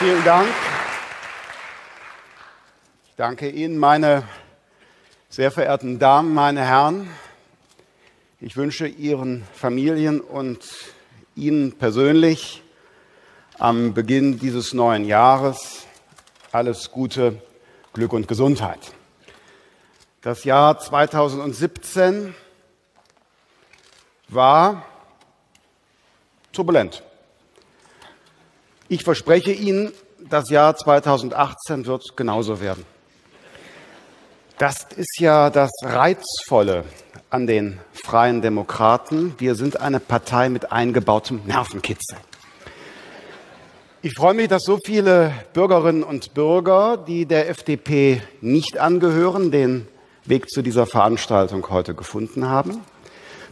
Vielen Dank. Ich danke Ihnen, meine sehr verehrten Damen, meine Herren. Ich wünsche Ihren Familien und Ihnen persönlich am Beginn dieses neuen Jahres alles Gute, Glück und Gesundheit. Das Jahr 2017 war turbulent. Ich verspreche Ihnen, das Jahr 2018 wird genauso werden. Das ist ja das Reizvolle an den Freien Demokraten. Wir sind eine Partei mit eingebautem Nervenkitzel. Ich freue mich, dass so viele Bürgerinnen und Bürger, die der FDP nicht angehören, den Weg zu dieser Veranstaltung heute gefunden haben.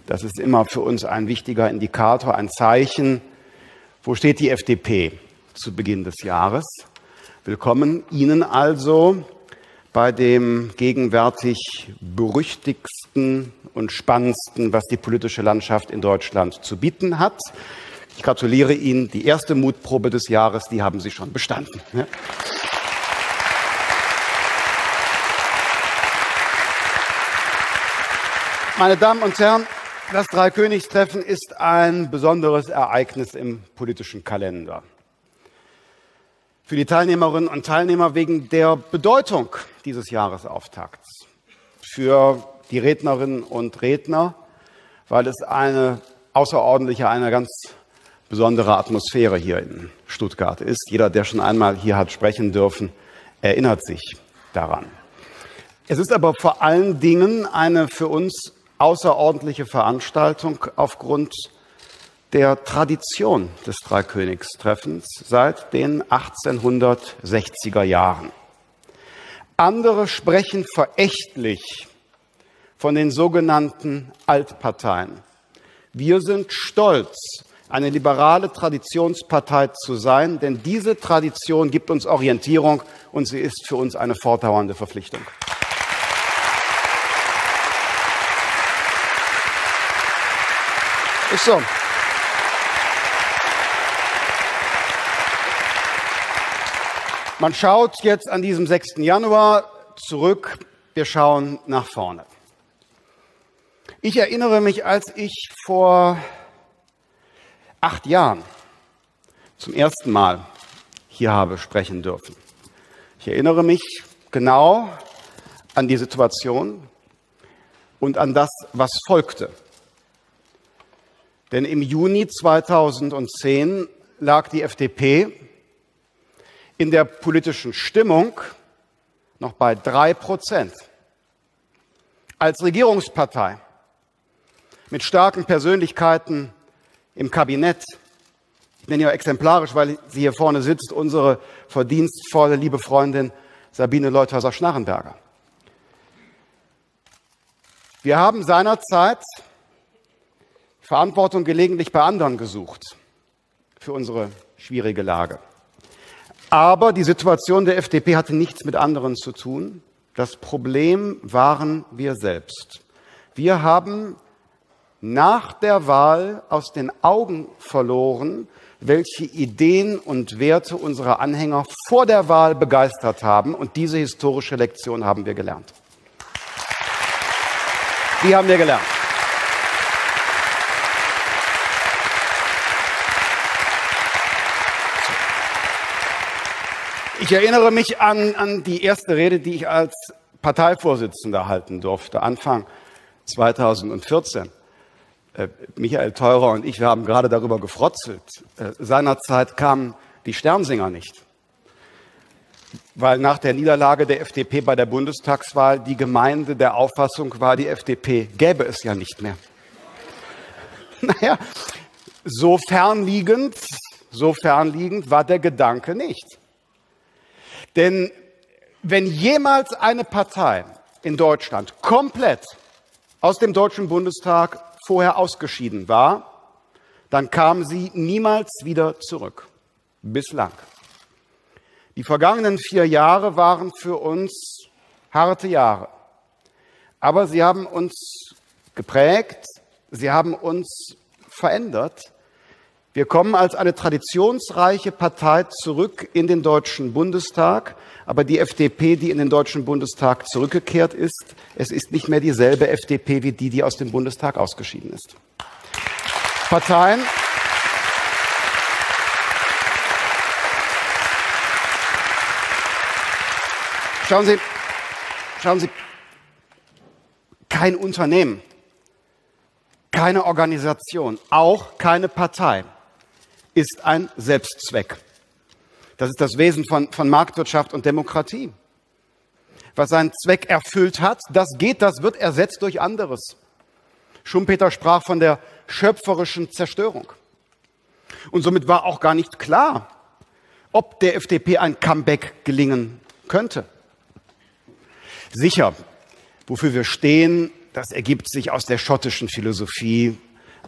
Das ist immer für uns ein wichtiger Indikator, ein Zeichen. Wo steht die FDP? Zu Beginn des Jahres. Willkommen Ihnen also bei dem gegenwärtig berüchtigsten und spannendsten, was die politische Landschaft in Deutschland zu bieten hat. Ich gratuliere Ihnen. Die erste Mutprobe des Jahres, die haben Sie schon bestanden. Ja. Meine Damen und Herren, das Dreikönigstreffen ist ein besonderes Ereignis im politischen Kalender für die Teilnehmerinnen und Teilnehmer wegen der Bedeutung dieses Jahresauftakts, für die Rednerinnen und Redner, weil es eine außerordentliche, eine ganz besondere Atmosphäre hier in Stuttgart ist. Jeder, der schon einmal hier hat sprechen dürfen, erinnert sich daran. Es ist aber vor allen Dingen eine für uns außerordentliche Veranstaltung aufgrund der Tradition des Dreikönigstreffens seit den 1860er Jahren. Andere sprechen verächtlich von den sogenannten Altparteien. Wir sind stolz, eine liberale Traditionspartei zu sein, denn diese Tradition gibt uns Orientierung und sie ist für uns eine fortdauernde Verpflichtung. Ist so. Man schaut jetzt an diesem 6. Januar zurück, wir schauen nach vorne. Ich erinnere mich, als ich vor acht Jahren zum ersten Mal hier habe sprechen dürfen. Ich erinnere mich genau an die Situation und an das, was folgte. Denn im Juni 2010 lag die FDP in der politischen Stimmung noch bei drei Prozent. Als Regierungspartei mit starken Persönlichkeiten im Kabinett, ich nenne ja exemplarisch, weil sie hier vorne sitzt, unsere verdienstvolle liebe Freundin Sabine Leuthäuser-Schnarrenberger. Wir haben seinerzeit Verantwortung gelegentlich bei anderen gesucht für unsere schwierige Lage. Aber die Situation der FDP hatte nichts mit anderen zu tun. Das Problem waren wir selbst. Wir haben nach der Wahl aus den Augen verloren, welche Ideen und Werte unsere Anhänger vor der Wahl begeistert haben. Und diese historische Lektion haben wir gelernt. Die haben wir gelernt. Ich erinnere mich an, an die erste Rede, die ich als Parteivorsitzender halten durfte, Anfang 2014. Äh, Michael Theurer und ich, wir haben gerade darüber gefrotzelt. Äh, seinerzeit kamen die Sternsinger nicht, weil nach der Niederlage der FDP bei der Bundestagswahl die Gemeinde der Auffassung war, die FDP gäbe es ja nicht mehr. Naja, so fernliegend, so fernliegend war der Gedanke nicht. Denn wenn jemals eine Partei in Deutschland komplett aus dem Deutschen Bundestag vorher ausgeschieden war, dann kam sie niemals wieder zurück. Bislang. Die vergangenen vier Jahre waren für uns harte Jahre. Aber sie haben uns geprägt, sie haben uns verändert. Wir kommen als eine traditionsreiche Partei zurück in den Deutschen Bundestag, aber die FDP, die in den Deutschen Bundestag zurückgekehrt ist, es ist nicht mehr dieselbe FDP wie die, die aus dem Bundestag ausgeschieden ist. Parteien, Schauen Sie, schauen Sie, kein Unternehmen, keine Organisation, auch keine Partei ist ein Selbstzweck. Das ist das Wesen von, von Marktwirtschaft und Demokratie. Was seinen Zweck erfüllt hat, das geht, das wird ersetzt durch anderes. Schumpeter sprach von der schöpferischen Zerstörung. Und somit war auch gar nicht klar, ob der FDP ein Comeback gelingen könnte. Sicher, wofür wir stehen, das ergibt sich aus der schottischen Philosophie,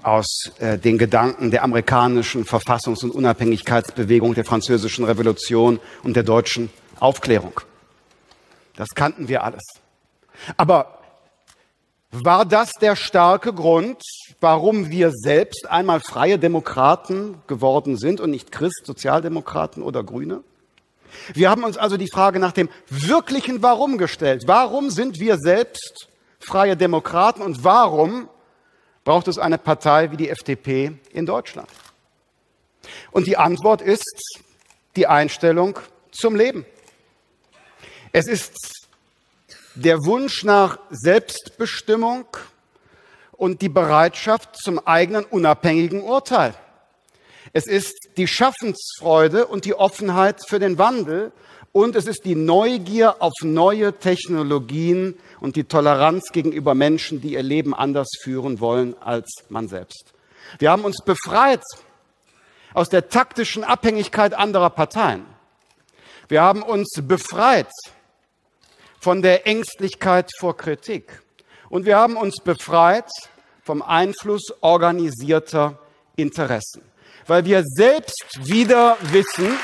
aus äh, den Gedanken der amerikanischen Verfassungs- und Unabhängigkeitsbewegung, der französischen Revolution und der deutschen Aufklärung. Das kannten wir alles. Aber war das der starke Grund, warum wir selbst einmal freie Demokraten geworden sind und nicht Christ, Sozialdemokraten oder Grüne? Wir haben uns also die Frage nach dem wirklichen Warum gestellt. Warum sind wir selbst freie Demokraten und warum braucht es eine Partei wie die FDP in Deutschland? Und die Antwort ist die Einstellung zum Leben. Es ist der Wunsch nach Selbstbestimmung und die Bereitschaft zum eigenen unabhängigen Urteil. Es ist die Schaffensfreude und die Offenheit für den Wandel und es ist die Neugier auf neue Technologien und die Toleranz gegenüber Menschen, die ihr Leben anders führen wollen als man selbst. Wir haben uns befreit aus der taktischen Abhängigkeit anderer Parteien. Wir haben uns befreit von der Ängstlichkeit vor Kritik. Und wir haben uns befreit vom Einfluss organisierter Interessen weil wir selbst wieder wissen,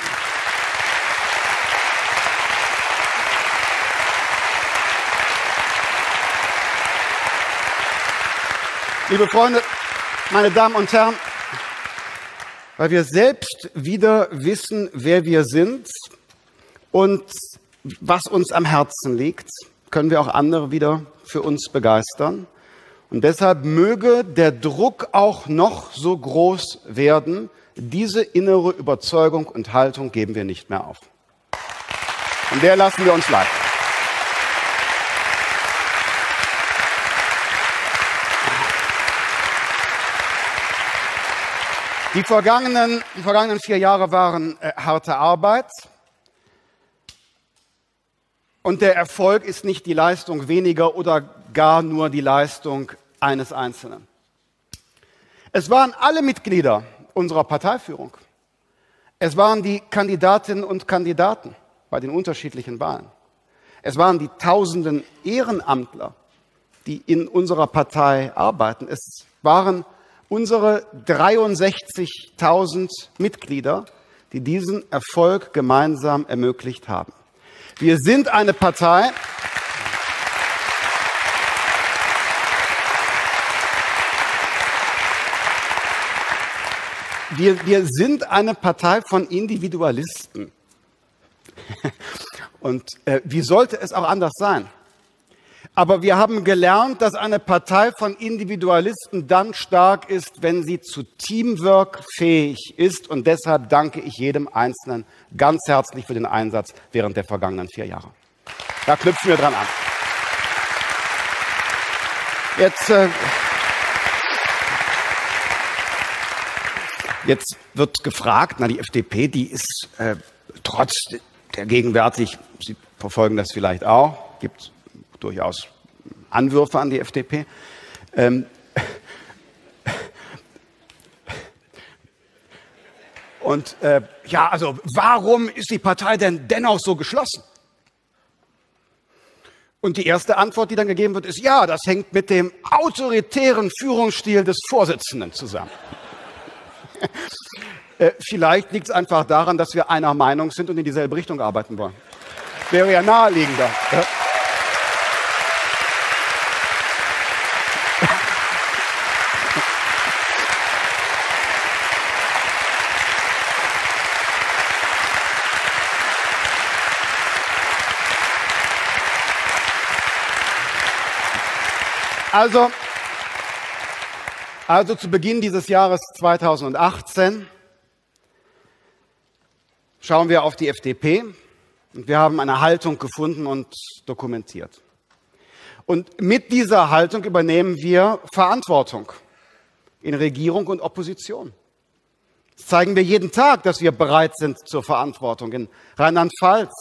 liebe Freunde, meine Damen und Herren, weil wir selbst wieder wissen, wer wir sind und was uns am Herzen liegt, können wir auch andere wieder für uns begeistern. Und deshalb möge der Druck auch noch so groß werden, diese innere Überzeugung und Haltung geben wir nicht mehr auf. Und der lassen wir uns leiten. Die vergangenen, die vergangenen vier Jahre waren äh, harte Arbeit. Und der Erfolg ist nicht die Leistung weniger oder gar nur die Leistung eines Einzelnen. Es waren alle Mitglieder unserer Parteiführung. Es waren die Kandidatinnen und Kandidaten bei den unterschiedlichen Wahlen. Es waren die tausenden Ehrenamtler, die in unserer Partei arbeiten. Es waren unsere 63.000 Mitglieder, die diesen Erfolg gemeinsam ermöglicht haben. Wir sind eine Partei, wir, wir sind eine Partei von Individualisten. Und äh, wie sollte es auch anders sein? Aber wir haben gelernt, dass eine Partei von Individualisten dann stark ist, wenn sie zu Teamwork fähig ist. Und deshalb danke ich jedem Einzelnen ganz herzlich für den Einsatz während der vergangenen vier Jahre. Da knüpfen wir dran an. Jetzt, äh, jetzt wird gefragt, na die FDP, die ist äh, trotz der gegenwärtig, Sie verfolgen das vielleicht auch, gibt durchaus Anwürfe an die FDP. Ähm, und äh, ja, also warum ist die Partei denn dennoch so geschlossen? Und die erste Antwort, die dann gegeben wird, ist, ja, das hängt mit dem autoritären Führungsstil des Vorsitzenden zusammen. äh, vielleicht liegt es einfach daran, dass wir einer Meinung sind und in dieselbe Richtung arbeiten wollen. Wäre ja naheliegender. Ja? Also, also zu Beginn dieses Jahres 2018 schauen wir auf die FDP und wir haben eine Haltung gefunden und dokumentiert. Und mit dieser Haltung übernehmen wir Verantwortung in Regierung und Opposition. Das zeigen wir jeden Tag, dass wir bereit sind zur Verantwortung in Rheinland-Pfalz,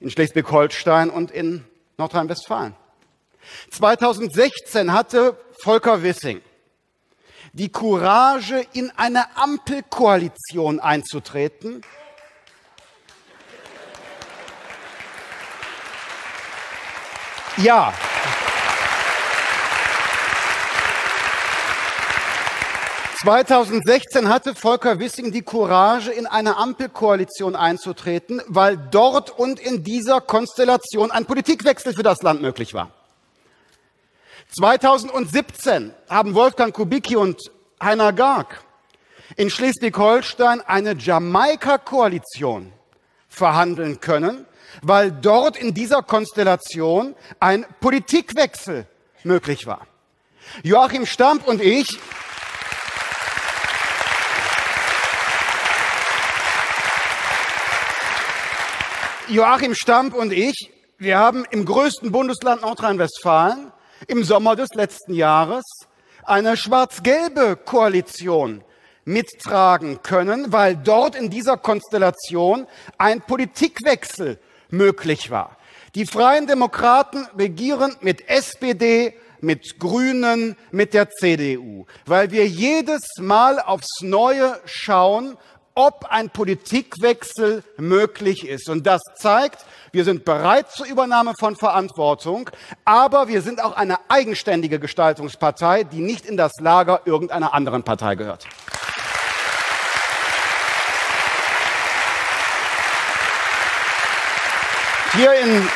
in Schleswig-Holstein und in Nordrhein-Westfalen. 2016 hatte Volker Wissing die Courage, in eine Ampelkoalition einzutreten. Ja. ...2016 hatte Volker Wissing die Courage, in eine Ampelkoalition einzutreten, weil dort und in dieser Konstellation ein Politikwechsel für das Land möglich war. 2017 haben Wolfgang Kubicki und Heiner Garg in Schleswig-Holstein eine Jamaika-Koalition verhandeln können, weil dort in dieser Konstellation ein Politikwechsel möglich war. Joachim Stamp und ich Joachim Stamp und ich, wir haben im größten Bundesland Nordrhein-Westfalen im Sommer des letzten Jahres eine schwarz-gelbe Koalition mittragen können, weil dort in dieser Konstellation ein Politikwechsel möglich war. Die Freien Demokraten regieren mit SPD, mit Grünen, mit der CDU, weil wir jedes Mal aufs Neue schauen, ob ein Politikwechsel möglich ist. Und das zeigt, wir sind bereit zur Übernahme von Verantwortung, aber wir sind auch eine eigenständige Gestaltungspartei, die nicht in das Lager irgendeiner anderen Partei gehört. Hier in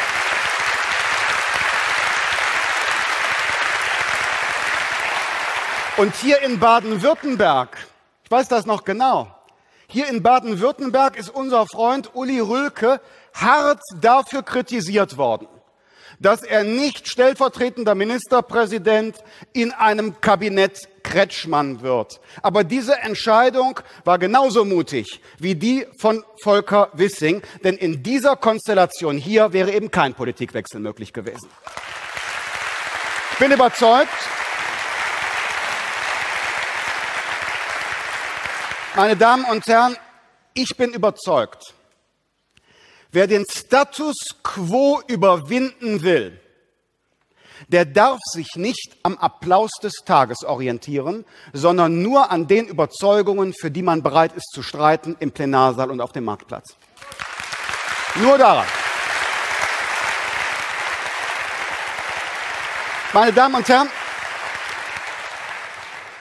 Und hier in Baden-Württemberg, ich weiß das noch genau, hier in Baden-Württemberg ist unser Freund Uli Rülke hart dafür kritisiert worden, dass er nicht stellvertretender Ministerpräsident in einem Kabinett Kretschmann wird. Aber diese Entscheidung war genauso mutig wie die von Volker Wissing, denn in dieser Konstellation hier wäre eben kein Politikwechsel möglich gewesen. Ich bin überzeugt, Meine Damen und Herren, ich bin überzeugt, wer den Status quo überwinden will, der darf sich nicht am Applaus des Tages orientieren, sondern nur an den Überzeugungen, für die man bereit ist zu streiten im Plenarsaal und auf dem Marktplatz. Nur daran. Meine Damen und Herren,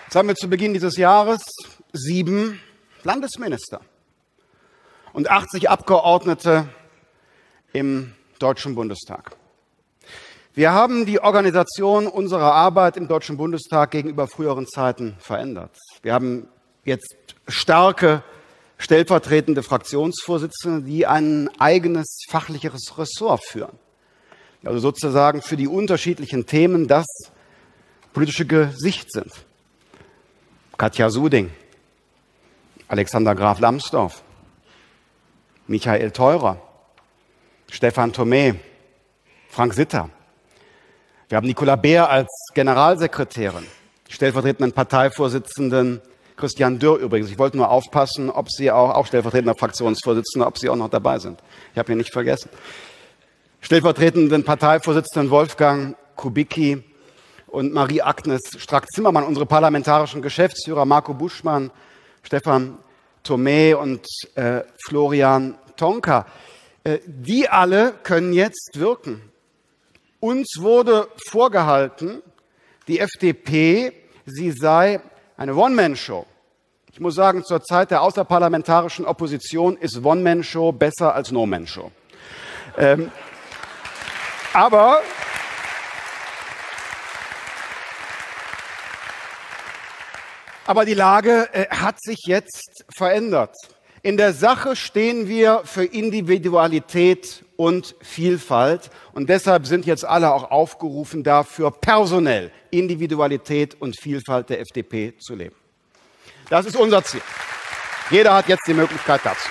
jetzt haben wir zu Beginn dieses Jahres sieben Landesminister und 80 Abgeordnete im Deutschen Bundestag. Wir haben die Organisation unserer Arbeit im Deutschen Bundestag gegenüber früheren Zeiten verändert. Wir haben jetzt starke stellvertretende Fraktionsvorsitzende, die ein eigenes fachlicheres Ressort führen. Also sozusagen für die unterschiedlichen Themen das politische Gesicht sind. Katja Suding, Alexander Graf Lambsdorff, Michael Theurer, Stefan Thomé, Frank Sitter. Wir haben Nicola Beer als Generalsekretärin, stellvertretenden Parteivorsitzenden Christian Dürr übrigens. Ich wollte nur aufpassen, ob Sie auch, auch stellvertretender Fraktionsvorsitzender, ob Sie auch noch dabei sind. Ich habe ihn nicht vergessen. Stellvertretenden Parteivorsitzenden Wolfgang Kubicki und Marie-Agnes Strack-Zimmermann, unsere parlamentarischen Geschäftsführer Marco Buschmann, Stefan Thomé und äh, Florian Tonka. Äh, die alle können jetzt wirken. Uns wurde vorgehalten, die FDP, sie sei eine One-Man-Show. Ich muss sagen, zur Zeit der außerparlamentarischen Opposition ist One-Man-Show besser als No-Man-Show. Ähm, aber Aber die Lage äh, hat sich jetzt verändert. In der Sache stehen wir für Individualität und Vielfalt und deshalb sind jetzt alle auch aufgerufen, dafür personell Individualität und Vielfalt der FDP zu leben. Das ist unser Ziel. Jeder hat jetzt die Möglichkeit dazu.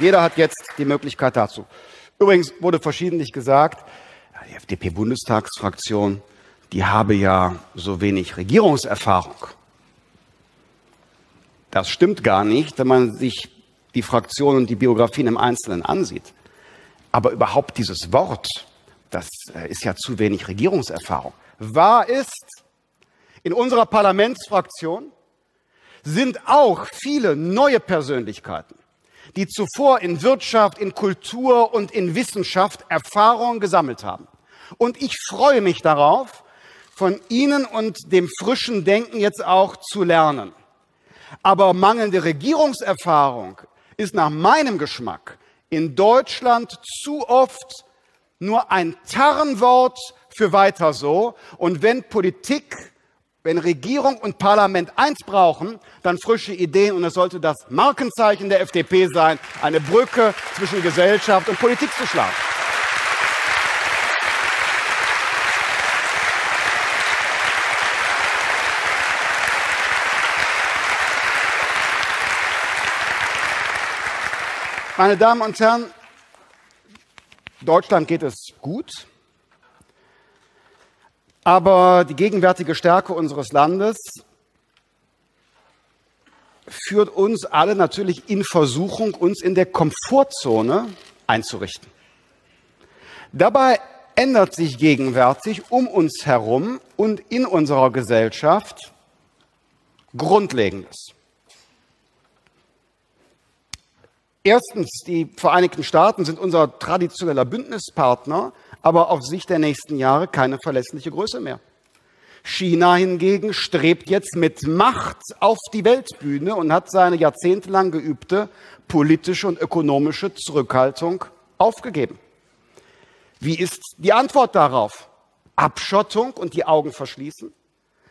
Jeder hat jetzt die Möglichkeit dazu. Übrigens wurde verschiedentlich gesagt, die FDP-Bundestagsfraktion, die habe ja so wenig Regierungserfahrung. Das stimmt gar nicht, wenn man sich die Fraktionen und die Biografien im Einzelnen ansieht. Aber überhaupt dieses Wort, das äh, ist ja zu wenig Regierungserfahrung. Wahr ist, in unserer Parlamentsfraktion sind auch viele neue Persönlichkeiten, die zuvor in Wirtschaft, in Kultur und in Wissenschaft Erfahrung gesammelt haben. Und ich freue mich darauf, von Ihnen und dem frischen Denken jetzt auch zu lernen. Aber mangelnde Regierungserfahrung ist nach meinem Geschmack in Deutschland zu oft nur ein Tarnwort für weiter so. Und wenn Politik, wenn Regierung und Parlament eins brauchen, dann frische Ideen. Und es sollte das Markenzeichen der FDP sein, eine Brücke zwischen Gesellschaft und Politik zu schlagen. Meine Damen und Herren, Deutschland geht es gut, aber die gegenwärtige Stärke unseres Landes führt uns alle natürlich in Versuchung, uns in der Komfortzone einzurichten. Dabei ändert sich gegenwärtig um uns herum und in unserer Gesellschaft Grundlegendes. Erstens, die Vereinigten Staaten sind unser traditioneller Bündnispartner, aber auf Sicht der nächsten Jahre keine verlässliche Größe mehr. China hingegen strebt jetzt mit Macht auf die Weltbühne und hat seine jahrzehntelang geübte politische und ökonomische Zurückhaltung aufgegeben. Wie ist die Antwort darauf? Abschottung und die Augen verschließen?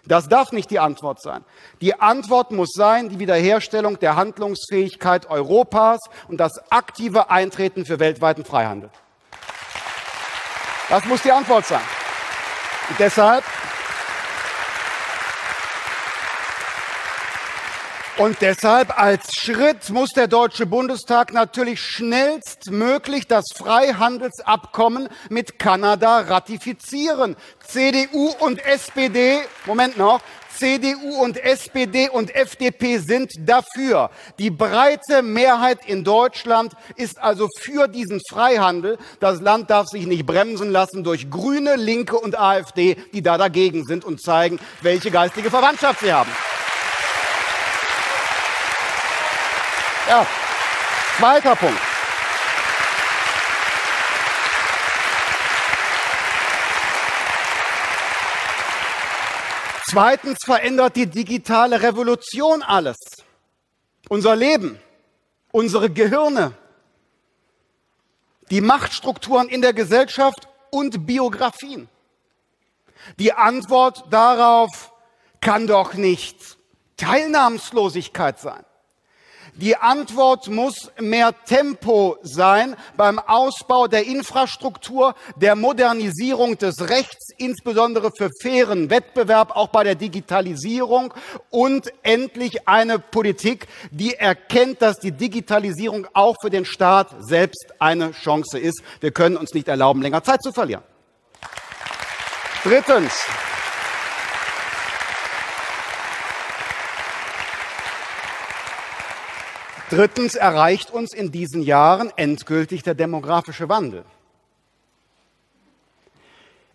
Das darf nicht die Antwort sein. Die Antwort muss sein die Wiederherstellung der Handlungsfähigkeit Europas und das aktive Eintreten für weltweiten Freihandel. Das muss die Antwort sein. Und deshalb Und deshalb als Schritt muss der Deutsche Bundestag natürlich schnellstmöglich das Freihandelsabkommen mit Kanada ratifizieren. CDU und SPD, Moment noch, CDU und SPD und FDP sind dafür. Die breite Mehrheit in Deutschland ist also für diesen Freihandel. Das Land darf sich nicht bremsen lassen durch Grüne, Linke und AfD, die da dagegen sind und zeigen, welche geistige Verwandtschaft sie haben. Ja, zweiter Punkt. Zweitens verändert die digitale Revolution alles. Unser Leben, unsere Gehirne, die Machtstrukturen in der Gesellschaft und Biografien. Die Antwort darauf kann doch nicht Teilnahmslosigkeit sein. Die Antwort muss mehr Tempo sein beim Ausbau der Infrastruktur, der Modernisierung des Rechts, insbesondere für fairen Wettbewerb, auch bei der Digitalisierung und endlich eine Politik, die erkennt, dass die Digitalisierung auch für den Staat selbst eine Chance ist. Wir können uns nicht erlauben, länger Zeit zu verlieren. Drittens. Drittens erreicht uns in diesen Jahren endgültig der demografische Wandel.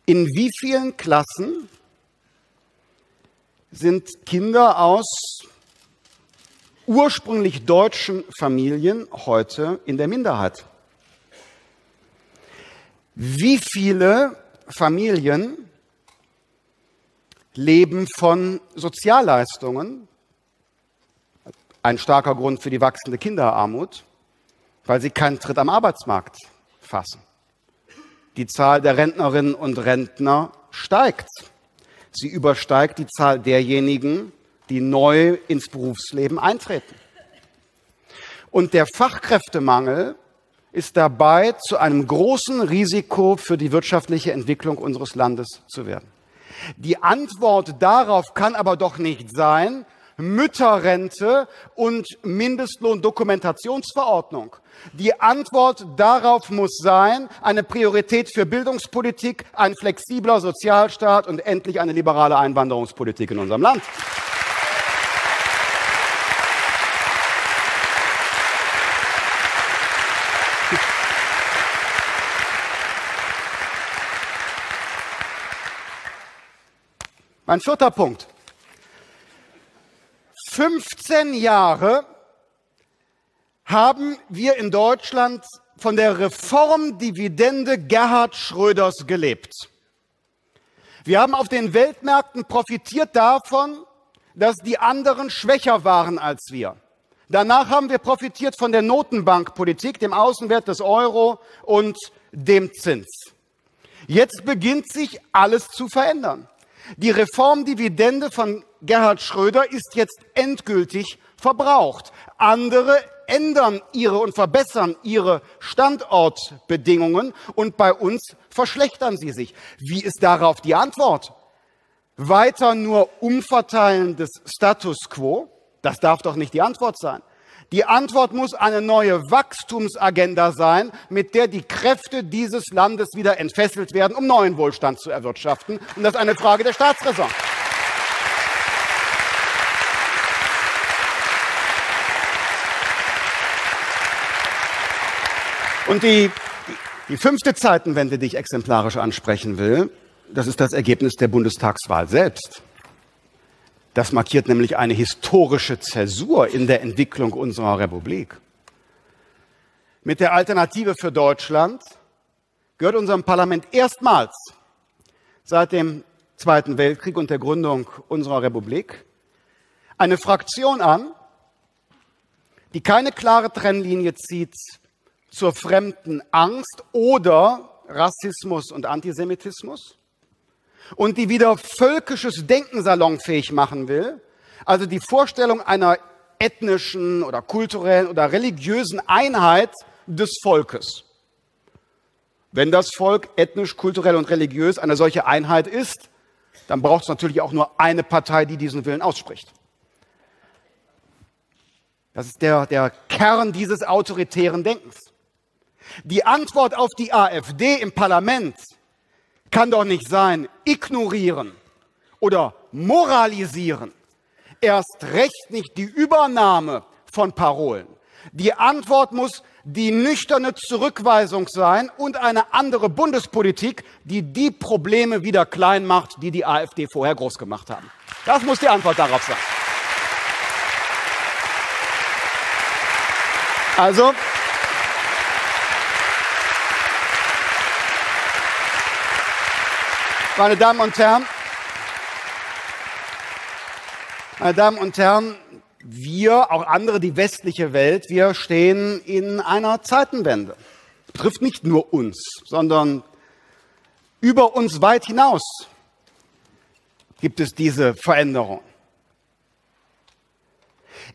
In wie vielen Klassen sind Kinder aus ursprünglich deutschen Familien heute in der Minderheit? Wie viele Familien leben von Sozialleistungen, ein starker Grund für die wachsende Kinderarmut, weil sie keinen Tritt am Arbeitsmarkt fassen. Die Zahl der Rentnerinnen und Rentner steigt. Sie übersteigt die Zahl derjenigen, die neu ins Berufsleben eintreten. Und der Fachkräftemangel ist dabei, zu einem großen Risiko für die wirtschaftliche Entwicklung unseres Landes zu werden. Die Antwort darauf kann aber doch nicht sein, Mütterrente und Mindestlohndokumentationsverordnung. Die Antwort darauf muss sein, eine Priorität für Bildungspolitik, ein flexibler Sozialstaat und endlich eine liberale Einwanderungspolitik in unserem Land. Mein vierter Punkt. 15 Jahre haben wir in Deutschland von der Reformdividende Gerhard Schröders gelebt. Wir haben auf den Weltmärkten profitiert davon, dass die anderen schwächer waren als wir. Danach haben wir profitiert von der Notenbankpolitik, dem Außenwert des Euro und dem Zins. Jetzt beginnt sich alles zu verändern. Die Reformdividende von Gerhard Schröder ist jetzt endgültig verbraucht. Andere ändern ihre und verbessern ihre Standortbedingungen und bei uns verschlechtern sie sich. Wie ist darauf die Antwort? Weiter nur umverteilen des Status quo? Das darf doch nicht die Antwort sein. Die Antwort muss eine neue Wachstumsagenda sein, mit der die Kräfte dieses Landes wieder entfesselt werden, um neuen Wohlstand zu erwirtschaften. Und das ist eine Frage der Staatsräson. Und die, die fünfte Zeitenwende, die ich exemplarisch ansprechen will, das ist das Ergebnis der Bundestagswahl selbst. Das markiert nämlich eine historische Zäsur in der Entwicklung unserer Republik. Mit der Alternative für Deutschland gehört unserem Parlament erstmals seit dem Zweiten Weltkrieg und der Gründung unserer Republik eine Fraktion an, die keine klare Trennlinie zieht zur fremden Angst oder Rassismus und Antisemitismus, und die wieder völkisches Denken salonfähig machen will, also die Vorstellung einer ethnischen oder kulturellen oder religiösen Einheit des Volkes. Wenn das Volk ethnisch, kulturell und religiös eine solche Einheit ist, dann braucht es natürlich auch nur eine Partei, die diesen Willen ausspricht. Das ist der, der Kern dieses autoritären Denkens. Die Antwort auf die AfD im Parlament kann doch nicht sein, ignorieren oder moralisieren. Erst recht nicht die Übernahme von Parolen. Die Antwort muss die nüchterne Zurückweisung sein und eine andere Bundespolitik, die die Probleme wieder klein macht, die die AfD vorher groß gemacht haben. Das muss die Antwort darauf sein. Also, Meine Damen und Herren, meine Damen und Herren, wir, auch andere, die westliche Welt, wir stehen in einer Zeitenwende. Das betrifft nicht nur uns, sondern über uns weit hinaus gibt es diese Veränderung.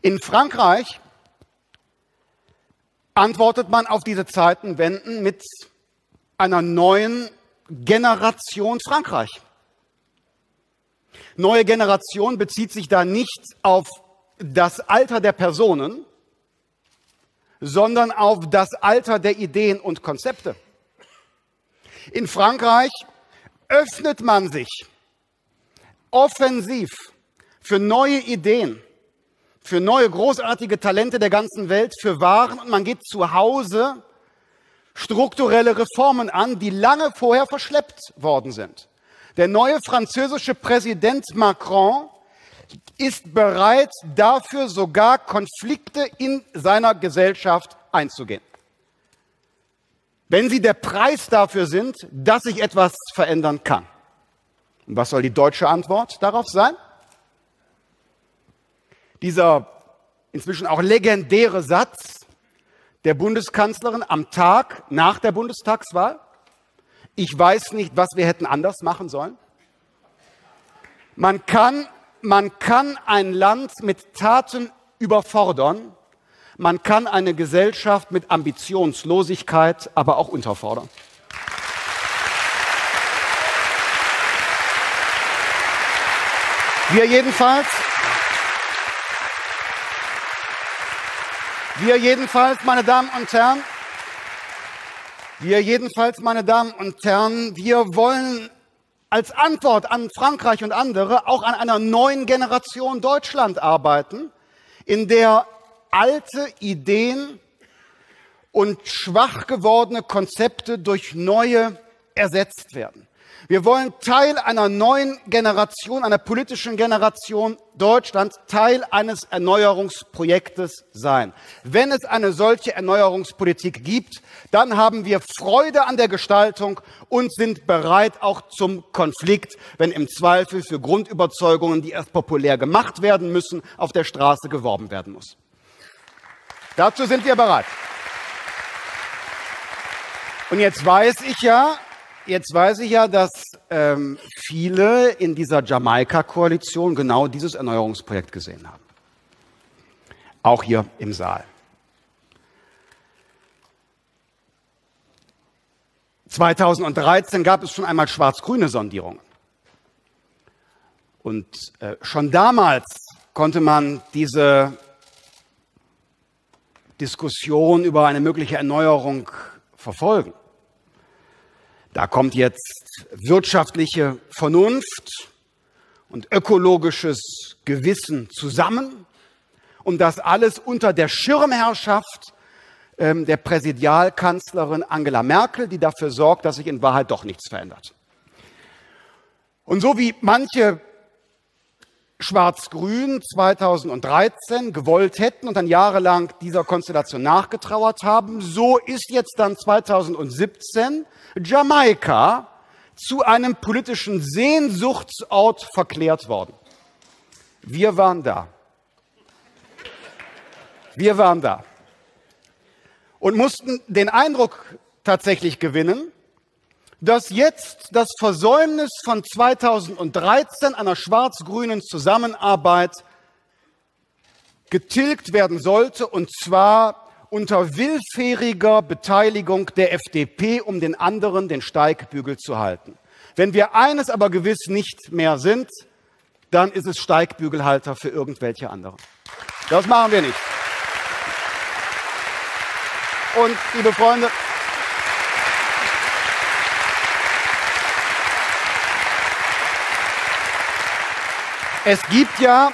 In Frankreich antwortet man auf diese Zeitenwenden mit einer neuen Generation Frankreich. Neue Generation bezieht sich da nicht auf das Alter der Personen, sondern auf das Alter der Ideen und Konzepte. In Frankreich öffnet man sich offensiv für neue Ideen, für neue großartige Talente der ganzen Welt, für Waren und man geht zu Hause strukturelle Reformen an, die lange vorher verschleppt worden sind. Der neue französische Präsident Macron ist bereit, dafür sogar Konflikte in seiner Gesellschaft einzugehen. Wenn sie der Preis dafür sind, dass sich etwas verändern kann. Und was soll die deutsche Antwort darauf sein? Dieser inzwischen auch legendäre Satz, der Bundeskanzlerin am Tag nach der Bundestagswahl. Ich weiß nicht, was wir hätten anders machen sollen. Man kann, man kann ein Land mit Taten überfordern, Man kann eine Gesellschaft mit Ambitionslosigkeit aber auch unterfordern. Wir jedenfalls, wir jedenfalls, meine Damen und Herren, wir jedenfalls, meine Damen und Herren, wir wollen als Antwort an Frankreich und andere auch an einer neuen Generation Deutschland arbeiten, in der alte Ideen und schwach gewordene Konzepte durch neue ersetzt werden. Wir wollen Teil einer neuen Generation, einer politischen Generation Deutschlands, Teil eines Erneuerungsprojektes sein. Wenn es eine solche Erneuerungspolitik gibt, dann haben wir Freude an der Gestaltung und sind bereit auch zum Konflikt, wenn im Zweifel für Grundüberzeugungen, die erst populär gemacht werden müssen, auf der Straße geworben werden muss. Dazu sind wir bereit. Und jetzt weiß ich ja, Jetzt weiß ich ja, dass ähm, viele in dieser Jamaika-Koalition genau dieses Erneuerungsprojekt gesehen haben. Auch hier im Saal. 2013 gab es schon einmal schwarz-grüne Sondierungen. Und äh, schon damals konnte man diese Diskussion über eine mögliche Erneuerung verfolgen. Da kommt jetzt wirtschaftliche Vernunft und ökologisches Gewissen zusammen und das alles unter der Schirmherrschaft ähm, der Präsidialkanzlerin Angela Merkel, die dafür sorgt, dass sich in Wahrheit doch nichts verändert. Und so wie manche Schwarz-Grün 2013 gewollt hätten und dann jahrelang dieser Konstellation nachgetrauert haben, so ist jetzt dann 2017 Jamaika zu einem politischen Sehnsuchtsort verklärt worden. Wir waren da. Wir waren da und mussten den Eindruck tatsächlich gewinnen, dass jetzt das Versäumnis von 2013 einer schwarz-grünen Zusammenarbeit getilgt werden sollte, und zwar unter willfähriger Beteiligung der FDP, um den anderen den Steigbügel zu halten. Wenn wir eines aber gewiss nicht mehr sind, dann ist es Steigbügelhalter für irgendwelche anderen. Das machen wir nicht. Und liebe Freunde, Es gibt ja,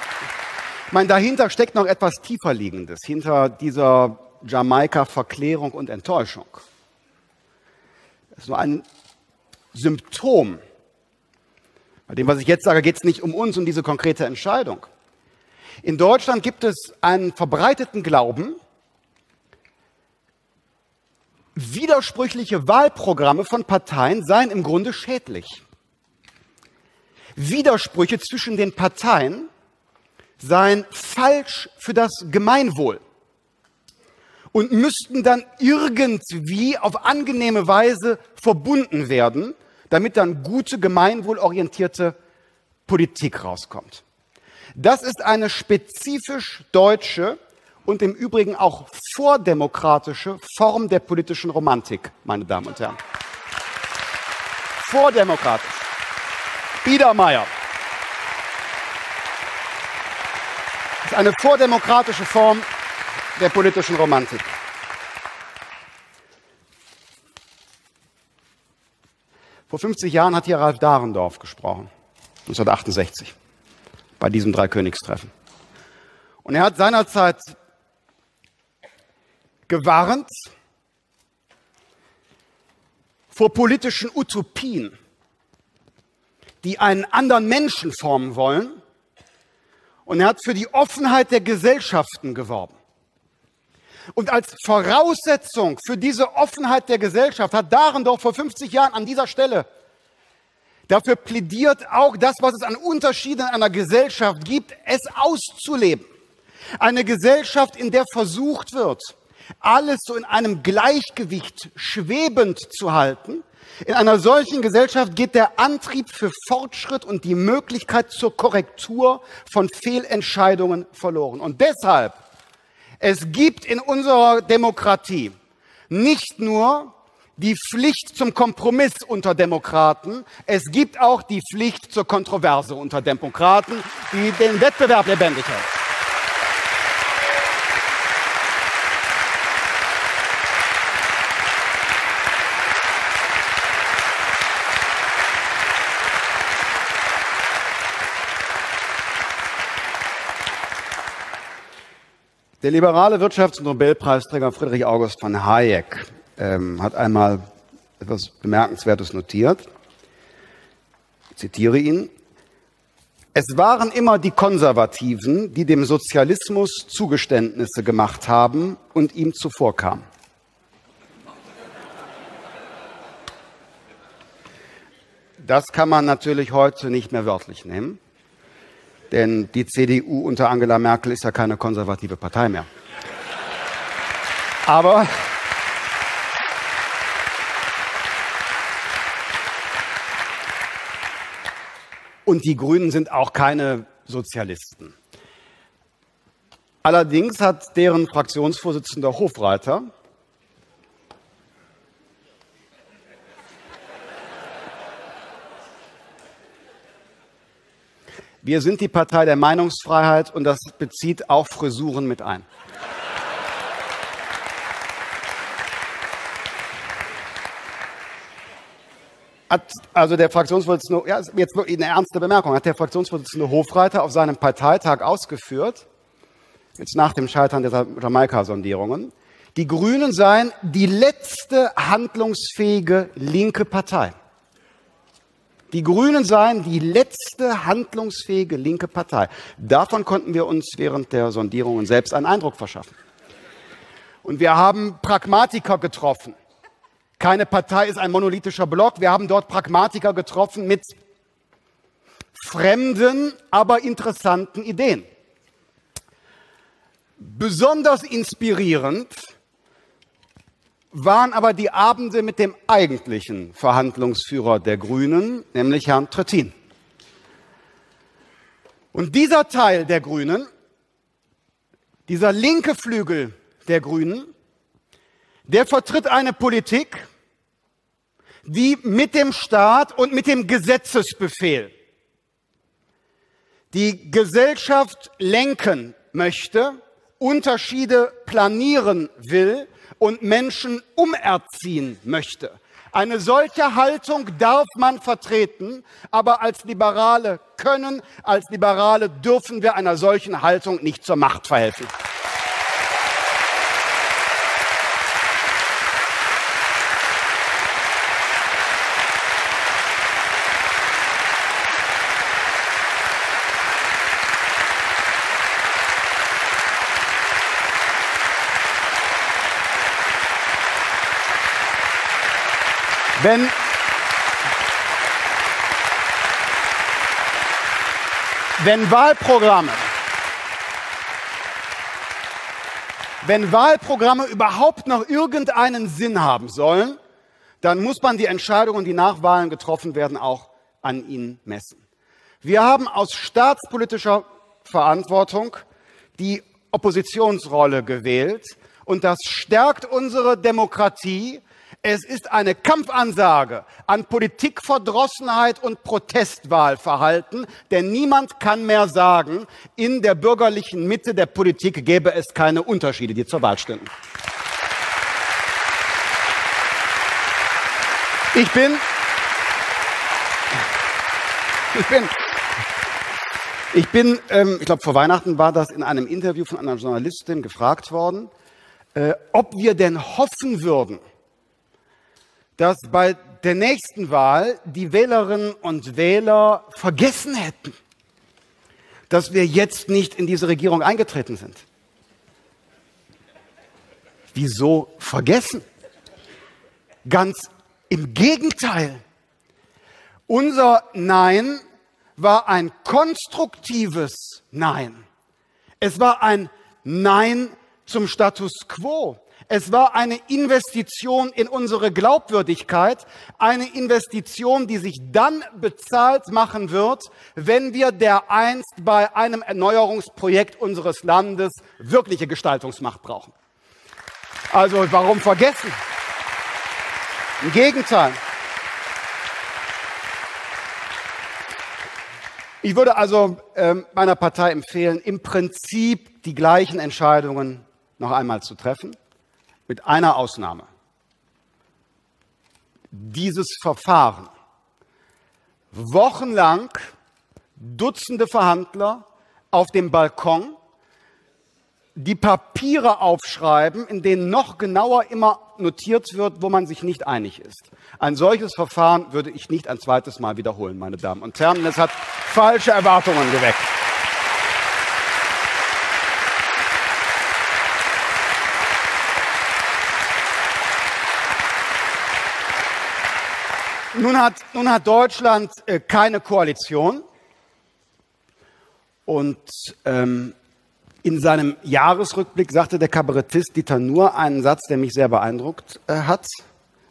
ich meine, dahinter steckt noch etwas tiefer liegendes, hinter dieser Jamaika-Verklärung und Enttäuschung. Das ist nur ein Symptom. Bei dem, was ich jetzt sage, geht es nicht um uns, um diese konkrete Entscheidung. In Deutschland gibt es einen verbreiteten Glauben, widersprüchliche Wahlprogramme von Parteien seien im Grunde schädlich. Widersprüche zwischen den Parteien seien falsch für das Gemeinwohl und müssten dann irgendwie auf angenehme Weise verbunden werden, damit dann gute, gemeinwohlorientierte Politik rauskommt. Das ist eine spezifisch deutsche und im Übrigen auch vordemokratische Form der politischen Romantik, meine Damen und Herren. Vordemokratisch. Biedermeier. Das ist eine vordemokratische Form der politischen Romantik. Vor 50 Jahren hat hier Ralf Dahrendorf gesprochen, 1968, bei diesem Dreikönigstreffen. Und er hat seinerzeit gewarnt vor politischen Utopien die einen anderen Menschen formen wollen. Und er hat für die Offenheit der Gesellschaften geworben. Und als Voraussetzung für diese Offenheit der Gesellschaft hat Dahrendorf vor 50 Jahren an dieser Stelle dafür plädiert, auch das, was es an Unterschieden in einer Gesellschaft gibt, es auszuleben. Eine Gesellschaft, in der versucht wird, alles so in einem Gleichgewicht schwebend zu halten, in einer solchen Gesellschaft geht der Antrieb für Fortschritt und die Möglichkeit zur Korrektur von Fehlentscheidungen verloren. Und deshalb Es gibt in unserer Demokratie nicht nur die Pflicht zum Kompromiss unter Demokraten, es gibt auch die Pflicht zur Kontroverse unter Demokraten, die den Wettbewerb lebendig hält. Der liberale Wirtschafts- und Nobelpreisträger Friedrich August von Hayek ähm, hat einmal etwas Bemerkenswertes notiert. Ich zitiere ihn. Es waren immer die Konservativen, die dem Sozialismus Zugeständnisse gemacht haben und ihm zuvorkamen. Das kann man natürlich heute nicht mehr wörtlich nehmen. Denn die CDU unter Angela Merkel ist ja keine konservative Partei mehr. Aber und die Grünen sind auch keine Sozialisten. Allerdings hat deren Fraktionsvorsitzender Hofreiter Wir sind die Partei der Meinungsfreiheit und das bezieht auch Frisuren mit ein. Hat also der Fraktionsvorsitzende, ja, jetzt eine ernste Bemerkung, hat der Fraktionsvorsitzende Hofreiter auf seinem Parteitag ausgeführt, jetzt nach dem Scheitern der Jamaika-Sondierungen, die Grünen seien die letzte handlungsfähige linke Partei. Die Grünen seien die letzte handlungsfähige linke Partei. Davon konnten wir uns während der Sondierungen selbst einen Eindruck verschaffen. Und wir haben Pragmatiker getroffen. Keine Partei ist ein monolithischer Block. Wir haben dort Pragmatiker getroffen mit fremden, aber interessanten Ideen. Besonders inspirierend waren aber die Abende mit dem eigentlichen Verhandlungsführer der Grünen, nämlich Herrn Trittin. Und dieser Teil der Grünen, dieser linke Flügel der Grünen, der vertritt eine Politik, die mit dem Staat und mit dem Gesetzesbefehl die Gesellschaft lenken möchte, Unterschiede planieren will und Menschen umerziehen möchte. Eine solche Haltung darf man vertreten, aber als Liberale können, als Liberale dürfen wir einer solchen Haltung nicht zur Macht verhelfen. Wenn, wenn Wahlprogramme, wenn Wahlprogramme überhaupt noch irgendeinen Sinn haben sollen, dann muss man die Entscheidungen, die nach Wahlen getroffen werden, auch an ihnen messen. Wir haben aus staatspolitischer Verantwortung die Oppositionsrolle gewählt und das stärkt unsere Demokratie, es ist eine Kampfansage an Politikverdrossenheit und Protestwahlverhalten, denn niemand kann mehr sagen, in der bürgerlichen Mitte der Politik gäbe es keine Unterschiede, die zur Wahl stünden. Ich bin, ich bin, ich bin, ähm, ich glaube, vor Weihnachten war das in einem Interview von einer Journalistin gefragt worden, äh, ob wir denn hoffen würden, dass bei der nächsten Wahl die Wählerinnen und Wähler vergessen hätten, dass wir jetzt nicht in diese Regierung eingetreten sind. Wieso vergessen? Ganz im Gegenteil. Unser Nein war ein konstruktives Nein. Es war ein Nein zum Status quo. Es war eine Investition in unsere Glaubwürdigkeit, eine Investition, die sich dann bezahlt machen wird, wenn wir dereinst bei einem Erneuerungsprojekt unseres Landes wirkliche Gestaltungsmacht brauchen. Also warum vergessen? Im Gegenteil. Ich würde also äh, meiner Partei empfehlen, im Prinzip die gleichen Entscheidungen noch einmal zu treffen, mit einer Ausnahme. Dieses Verfahren, wochenlang Dutzende Verhandler auf dem Balkon die Papiere aufschreiben, in denen noch genauer immer notiert wird, wo man sich nicht einig ist. Ein solches Verfahren würde ich nicht ein zweites Mal wiederholen, meine Damen und Herren. Es hat falsche Erwartungen geweckt. Nun hat, nun hat Deutschland äh, keine Koalition und ähm, in seinem Jahresrückblick sagte der Kabarettist Dieter Nuhr einen Satz, der mich sehr beeindruckt äh, hat.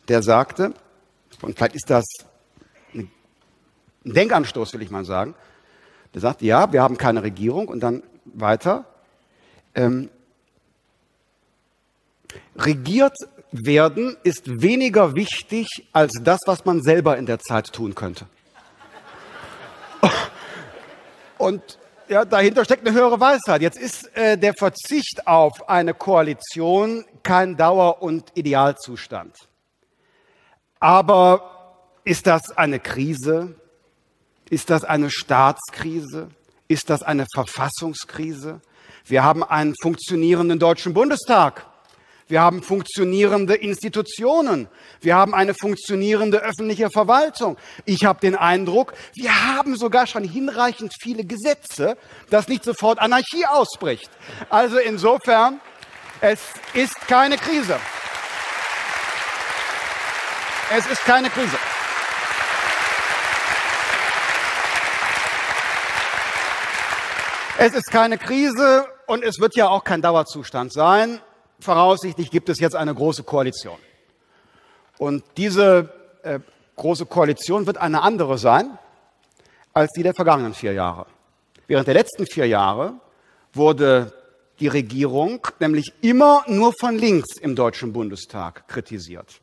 Der sagte, und vielleicht ist das ein Denkanstoß, will ich mal sagen, der sagt, ja, wir haben keine Regierung und dann weiter. Ähm, regiert werden ist weniger wichtig als das, was man selber in der Zeit tun könnte. Und ja, dahinter steckt eine höhere Weisheit. Jetzt ist äh, der Verzicht auf eine Koalition kein Dauer- und Idealzustand. Aber ist das eine Krise? Ist das eine Staatskrise? Ist das eine Verfassungskrise? Wir haben einen funktionierenden Deutschen Bundestag. Wir haben funktionierende Institutionen. Wir haben eine funktionierende öffentliche Verwaltung. Ich habe den Eindruck, wir haben sogar schon hinreichend viele Gesetze, dass nicht sofort Anarchie ausbricht. Also insofern, es ist keine Krise. Es ist keine Krise. Es ist keine Krise und es wird ja auch kein Dauerzustand sein voraussichtlich gibt es jetzt eine große Koalition. Und diese äh, große Koalition wird eine andere sein als die der vergangenen vier Jahre. Während der letzten vier Jahre wurde die Regierung nämlich immer nur von links im Deutschen Bundestag kritisiert.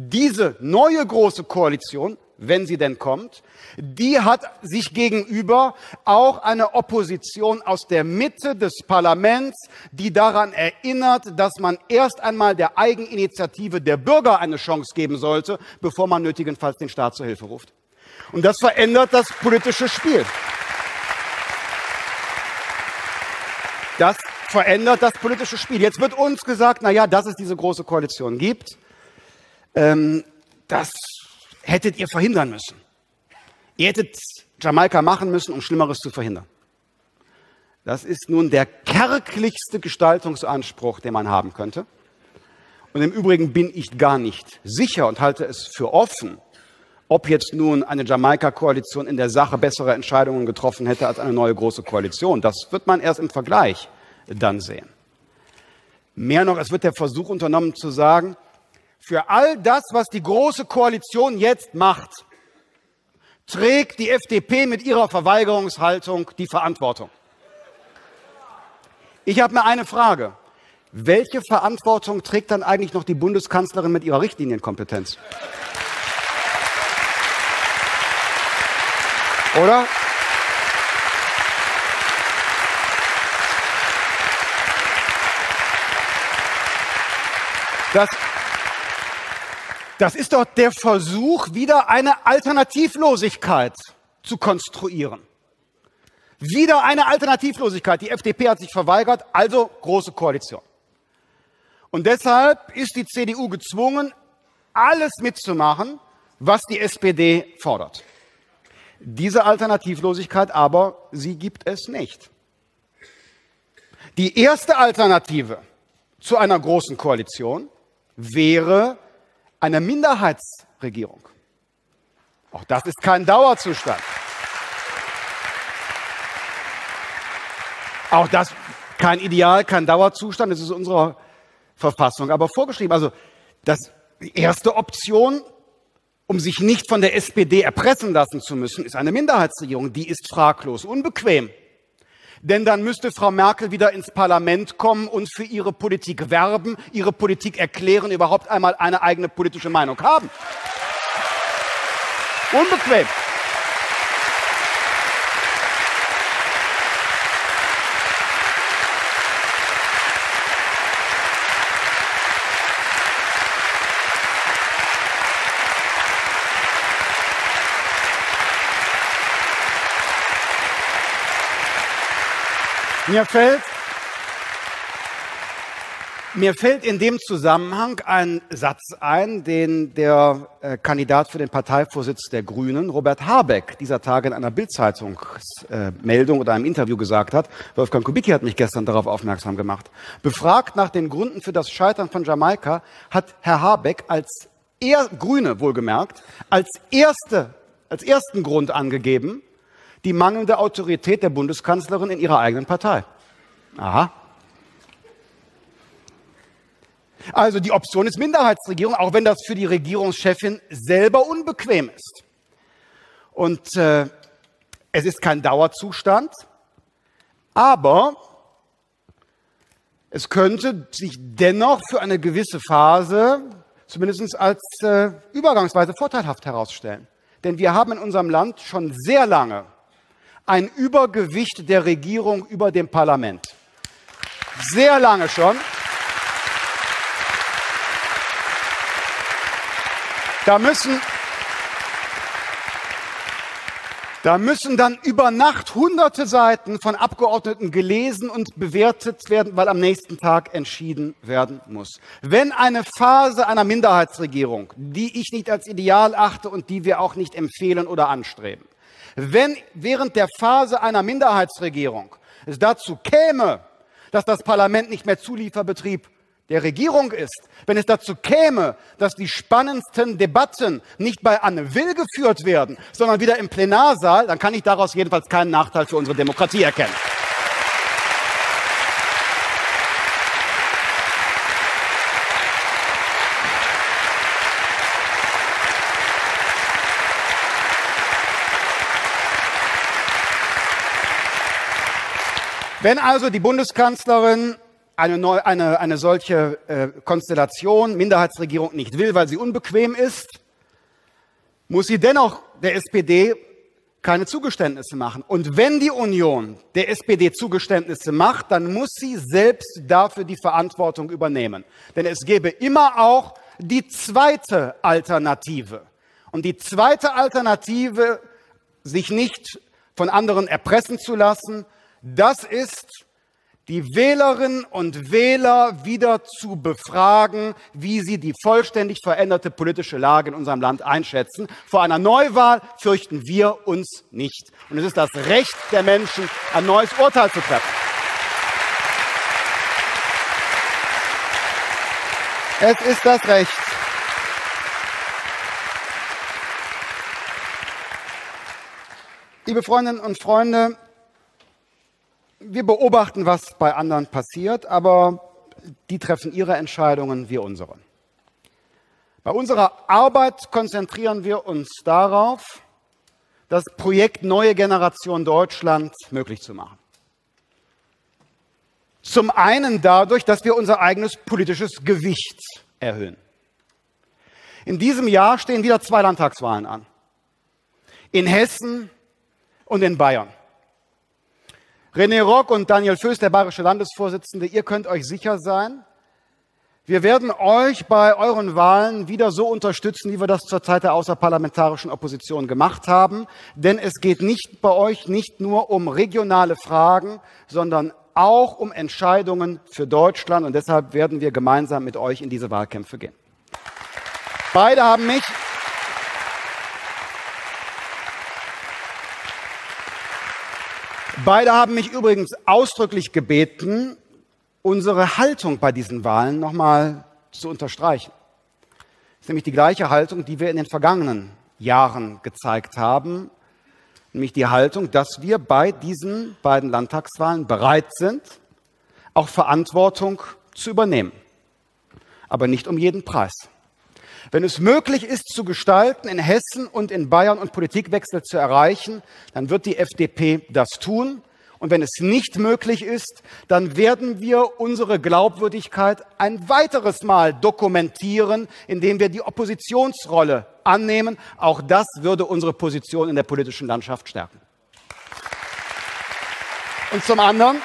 Diese neue große Koalition wenn sie denn kommt, die hat sich gegenüber auch eine Opposition aus der Mitte des Parlaments, die daran erinnert, dass man erst einmal der Eigeninitiative der Bürger eine Chance geben sollte, bevor man nötigenfalls den Staat zur Hilfe ruft. Und das verändert das politische Spiel. Das verändert das politische Spiel. Jetzt wird uns gesagt, na ja, dass es diese große Koalition gibt, ähm, das hättet ihr verhindern müssen. Ihr hättet Jamaika machen müssen, um Schlimmeres zu verhindern. Das ist nun der kärglichste Gestaltungsanspruch, den man haben könnte. Und im Übrigen bin ich gar nicht sicher und halte es für offen, ob jetzt nun eine Jamaika-Koalition in der Sache bessere Entscheidungen getroffen hätte als eine neue große Koalition. Das wird man erst im Vergleich dann sehen. Mehr noch, es wird der Versuch unternommen zu sagen, für all das, was die Große Koalition jetzt macht, trägt die FDP mit ihrer Verweigerungshaltung die Verantwortung. Ich habe mir eine Frage. Welche Verantwortung trägt dann eigentlich noch die Bundeskanzlerin mit ihrer Richtlinienkompetenz? Oder? Das, das ist doch der Versuch, wieder eine Alternativlosigkeit zu konstruieren. Wieder eine Alternativlosigkeit. Die FDP hat sich verweigert, also große Koalition. Und deshalb ist die CDU gezwungen, alles mitzumachen, was die SPD fordert. Diese Alternativlosigkeit aber, sie gibt es nicht. Die erste Alternative zu einer großen Koalition wäre einer Minderheitsregierung. Auch das ist kein Dauerzustand. Auch das kein Ideal, kein Dauerzustand. Es ist unserer Verfassung aber vorgeschrieben. Also das, die erste Option, um sich nicht von der SPD erpressen lassen zu müssen, ist eine Minderheitsregierung. Die ist fraglos unbequem. Denn dann müsste Frau Merkel wieder ins Parlament kommen und für ihre Politik werben, ihre Politik erklären, überhaupt einmal eine eigene politische Meinung haben. Unbequem. Mir fällt, mir fällt in dem Zusammenhang ein Satz ein, den der äh, Kandidat für den Parteivorsitz der Grünen, Robert Habeck, dieser Tage in einer Bildzeitungsmeldung äh, oder einem Interview gesagt hat. Wolfgang Kubicki hat mich gestern darauf aufmerksam gemacht. Befragt nach den Gründen für das Scheitern von Jamaika hat Herr Habeck als er, Grüne wohlgemerkt, als erste, als ersten Grund angegeben, die mangelnde Autorität der Bundeskanzlerin in ihrer eigenen Partei. Aha. Also die Option ist Minderheitsregierung, auch wenn das für die Regierungschefin selber unbequem ist. Und äh, es ist kein Dauerzustand, aber es könnte sich dennoch für eine gewisse Phase zumindest als äh, übergangsweise vorteilhaft herausstellen. Denn wir haben in unserem Land schon sehr lange ein Übergewicht der Regierung über dem Parlament. Sehr lange schon. Da müssen, da müssen dann über Nacht hunderte Seiten von Abgeordneten gelesen und bewertet werden, weil am nächsten Tag entschieden werden muss. Wenn eine Phase einer Minderheitsregierung, die ich nicht als ideal achte und die wir auch nicht empfehlen oder anstreben, wenn während der Phase einer Minderheitsregierung es dazu käme, dass das Parlament nicht mehr Zulieferbetrieb der Regierung ist, wenn es dazu käme, dass die spannendsten Debatten nicht bei Anne Will geführt werden, sondern wieder im Plenarsaal, dann kann ich daraus jedenfalls keinen Nachteil für unsere Demokratie erkennen. Wenn also die Bundeskanzlerin eine, neu, eine, eine solche äh, Konstellation, Minderheitsregierung nicht will, weil sie unbequem ist, muss sie dennoch der SPD keine Zugeständnisse machen. Und wenn die Union der SPD Zugeständnisse macht, dann muss sie selbst dafür die Verantwortung übernehmen. Denn es gäbe immer auch die zweite Alternative. Und die zweite Alternative, sich nicht von anderen erpressen zu lassen, das ist, die Wählerinnen und Wähler wieder zu befragen, wie sie die vollständig veränderte politische Lage in unserem Land einschätzen. Vor einer Neuwahl fürchten wir uns nicht. Und es ist das Recht der Menschen, ein neues Urteil zu treffen. Es ist das Recht. Liebe Freundinnen und Freunde, wir beobachten, was bei anderen passiert, aber die treffen ihre Entscheidungen, wir unsere. Bei unserer Arbeit konzentrieren wir uns darauf, das Projekt Neue Generation Deutschland möglich zu machen. Zum einen dadurch, dass wir unser eigenes politisches Gewicht erhöhen. In diesem Jahr stehen wieder zwei Landtagswahlen an. In Hessen und in Bayern. René Rock und Daniel Föß, der bayerische Landesvorsitzende, ihr könnt euch sicher sein, wir werden euch bei euren Wahlen wieder so unterstützen, wie wir das zur Zeit der außerparlamentarischen Opposition gemacht haben. Denn es geht nicht bei euch nicht nur um regionale Fragen, sondern auch um Entscheidungen für Deutschland. Und deshalb werden wir gemeinsam mit euch in diese Wahlkämpfe gehen. Beide haben mich Beide haben mich übrigens ausdrücklich gebeten, unsere Haltung bei diesen Wahlen nochmal zu unterstreichen. Das ist nämlich die gleiche Haltung, die wir in den vergangenen Jahren gezeigt haben, nämlich die Haltung, dass wir bei diesen beiden Landtagswahlen bereit sind, auch Verantwortung zu übernehmen. aber nicht um jeden Preis. Wenn es möglich ist zu gestalten, in Hessen und in Bayern und Politikwechsel zu erreichen, dann wird die FDP das tun. Und wenn es nicht möglich ist, dann werden wir unsere Glaubwürdigkeit ein weiteres Mal dokumentieren, indem wir die Oppositionsrolle annehmen. Auch das würde unsere Position in der politischen Landschaft stärken. Und zum anderen,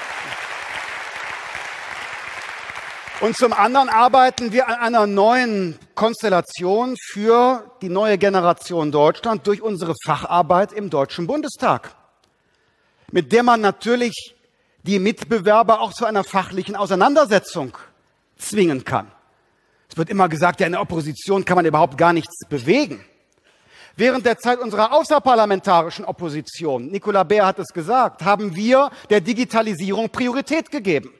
und zum anderen arbeiten wir an einer neuen Konstellation für die neue Generation Deutschland durch unsere Facharbeit im Deutschen Bundestag, mit der man natürlich die Mitbewerber auch zu einer fachlichen Auseinandersetzung zwingen kann. Es wird immer gesagt, ja, in der Opposition kann man überhaupt gar nichts bewegen. Während der Zeit unserer außerparlamentarischen Opposition, Nicola Beer hat es gesagt, haben wir der Digitalisierung Priorität gegeben.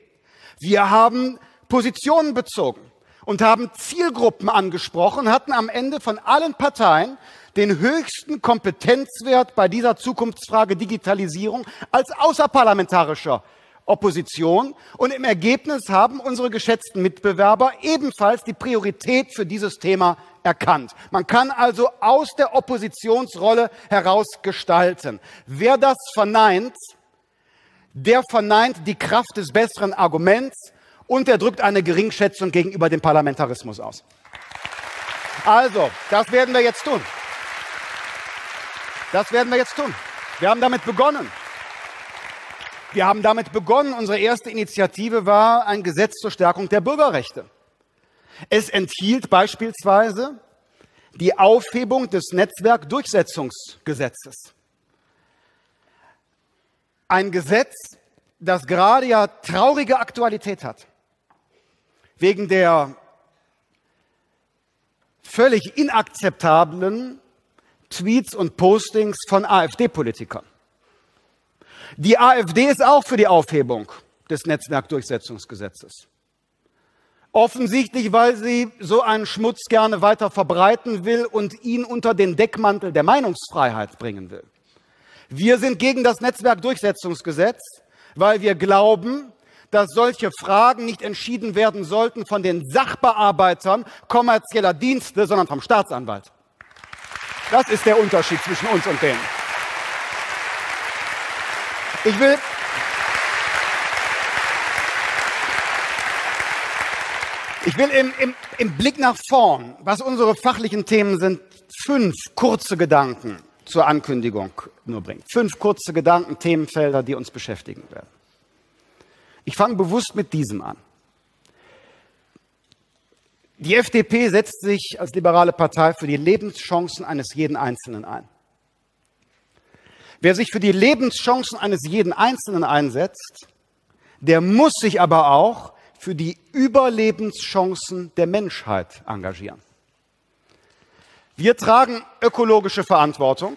Wir haben Positionen bezogen und haben Zielgruppen angesprochen, hatten am Ende von allen Parteien den höchsten Kompetenzwert bei dieser Zukunftsfrage Digitalisierung als außerparlamentarischer Opposition. Und im Ergebnis haben unsere geschätzten Mitbewerber ebenfalls die Priorität für dieses Thema erkannt. Man kann also aus der Oppositionsrolle heraus gestalten. Wer das verneint, der verneint die Kraft des besseren Arguments und er drückt eine Geringschätzung gegenüber dem Parlamentarismus aus. Also, das werden wir jetzt tun. Das werden wir jetzt tun. Wir haben damit begonnen. Wir haben damit begonnen. Unsere erste Initiative war ein Gesetz zur Stärkung der Bürgerrechte. Es enthielt beispielsweise die Aufhebung des Netzwerkdurchsetzungsgesetzes. Ein Gesetz, das gerade ja traurige Aktualität hat wegen der völlig inakzeptablen Tweets und Postings von AfD-Politikern. Die AfD ist auch für die Aufhebung des Netzwerkdurchsetzungsgesetzes. Offensichtlich, weil sie so einen Schmutz gerne weiter verbreiten will und ihn unter den Deckmantel der Meinungsfreiheit bringen will. Wir sind gegen das Netzwerkdurchsetzungsgesetz, weil wir glauben, dass solche Fragen nicht entschieden werden sollten von den Sachbearbeitern kommerzieller Dienste, sondern vom Staatsanwalt. Das ist der Unterschied zwischen uns und denen. Ich will, ich will im, im, im Blick nach vorn, was unsere fachlichen Themen sind, fünf kurze Gedanken zur Ankündigung nur bringen. Fünf kurze Gedanken, Themenfelder, die uns beschäftigen werden. Ich fange bewusst mit diesem an. Die FDP setzt sich als liberale Partei für die Lebenschancen eines jeden Einzelnen ein. Wer sich für die Lebenschancen eines jeden Einzelnen einsetzt, der muss sich aber auch für die Überlebenschancen der Menschheit engagieren. Wir tragen ökologische Verantwortung.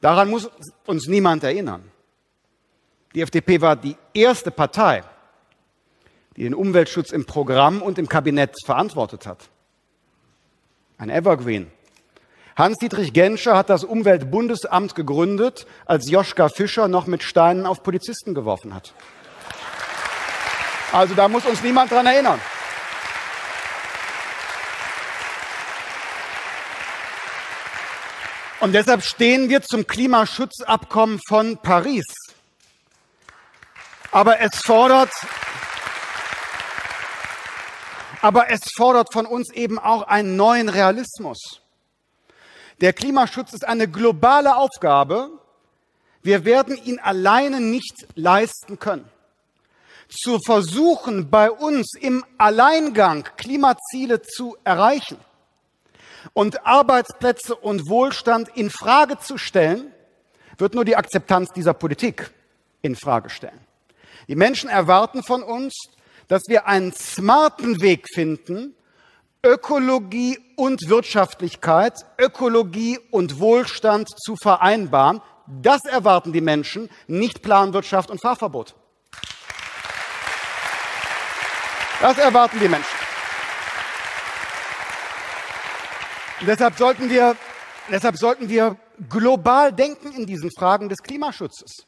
Daran muss uns niemand erinnern. Die FDP war die erste Partei, die den Umweltschutz im Programm und im Kabinett verantwortet hat. Ein Evergreen. Hans-Dietrich Genscher hat das Umweltbundesamt gegründet, als Joschka Fischer noch mit Steinen auf Polizisten geworfen hat. Also da muss uns niemand dran erinnern. Und deshalb stehen wir zum Klimaschutzabkommen von Paris. Aber es fordert, aber es fordert von uns eben auch einen neuen Realismus. Der Klimaschutz ist eine globale Aufgabe. Wir werden ihn alleine nicht leisten können. Zu versuchen, bei uns im Alleingang Klimaziele zu erreichen und Arbeitsplätze und Wohlstand in Frage zu stellen, wird nur die Akzeptanz dieser Politik in Frage stellen. Die Menschen erwarten von uns, dass wir einen smarten Weg finden, Ökologie und Wirtschaftlichkeit, Ökologie und Wohlstand zu vereinbaren. Das erwarten die Menschen, nicht Planwirtschaft und Fahrverbot. Das erwarten die Menschen. deshalb sollten wir, deshalb sollten wir global denken in diesen Fragen des Klimaschutzes.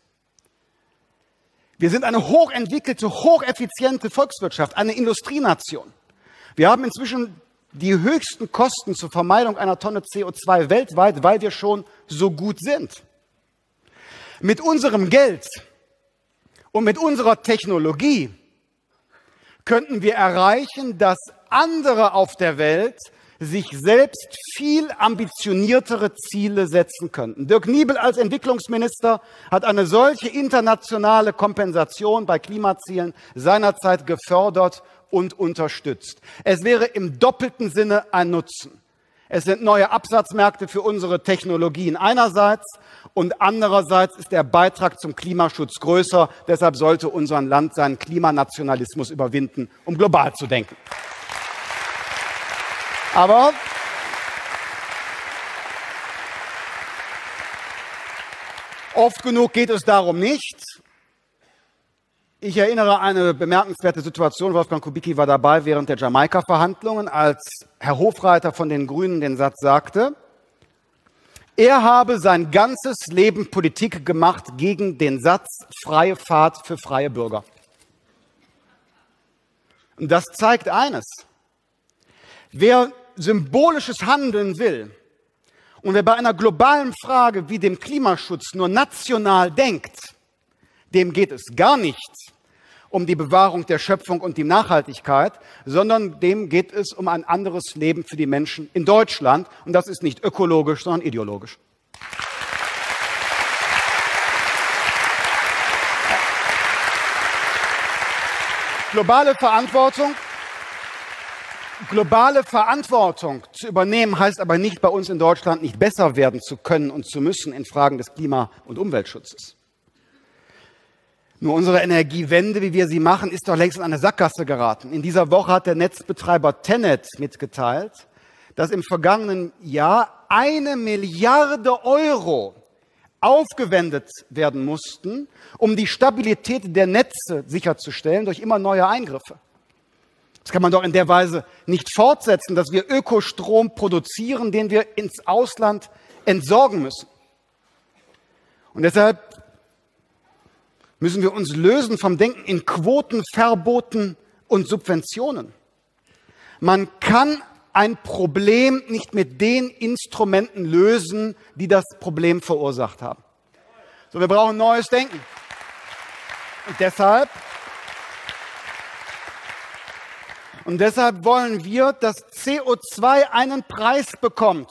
Wir sind eine hochentwickelte, hocheffiziente Volkswirtschaft, eine Industrienation. Wir haben inzwischen die höchsten Kosten zur Vermeidung einer Tonne CO2 weltweit, weil wir schon so gut sind. Mit unserem Geld und mit unserer Technologie könnten wir erreichen, dass andere auf der Welt sich selbst viel ambitioniertere Ziele setzen könnten. Dirk Niebel als Entwicklungsminister hat eine solche internationale Kompensation bei Klimazielen seinerzeit gefördert und unterstützt. Es wäre im doppelten Sinne ein Nutzen. Es sind neue Absatzmärkte für unsere Technologien einerseits und andererseits ist der Beitrag zum Klimaschutz größer. Deshalb sollte unser Land seinen Klimanationalismus überwinden, um global zu denken. Aber oft genug geht es darum nicht. Ich erinnere an eine bemerkenswerte Situation. Wolfgang Kubicki war dabei während der Jamaika-Verhandlungen, als Herr Hofreiter von den Grünen den Satz sagte, er habe sein ganzes Leben Politik gemacht gegen den Satz freie Fahrt für freie Bürger. Und das zeigt eines. Wer symbolisches Handeln will und wer bei einer globalen Frage wie dem Klimaschutz nur national denkt, dem geht es gar nicht um die Bewahrung der Schöpfung und die Nachhaltigkeit, sondern dem geht es um ein anderes Leben für die Menschen in Deutschland. Und das ist nicht ökologisch, sondern ideologisch. Globale Verantwortung Globale Verantwortung zu übernehmen heißt aber nicht bei uns in Deutschland nicht besser werden zu können und zu müssen in Fragen des Klima- und Umweltschutzes. Nur unsere Energiewende, wie wir sie machen, ist doch längst in eine Sackgasse geraten. In dieser Woche hat der Netzbetreiber Tenet mitgeteilt, dass im vergangenen Jahr eine Milliarde Euro aufgewendet werden mussten, um die Stabilität der Netze sicherzustellen durch immer neue Eingriffe. Das kann man doch in der Weise nicht fortsetzen, dass wir Ökostrom produzieren, den wir ins Ausland entsorgen müssen. Und deshalb müssen wir uns lösen vom Denken in Quoten, Verboten und Subventionen. Man kann ein Problem nicht mit den Instrumenten lösen, die das Problem verursacht haben. So, wir brauchen neues Denken. Und deshalb Und deshalb wollen wir, dass CO2 einen Preis bekommt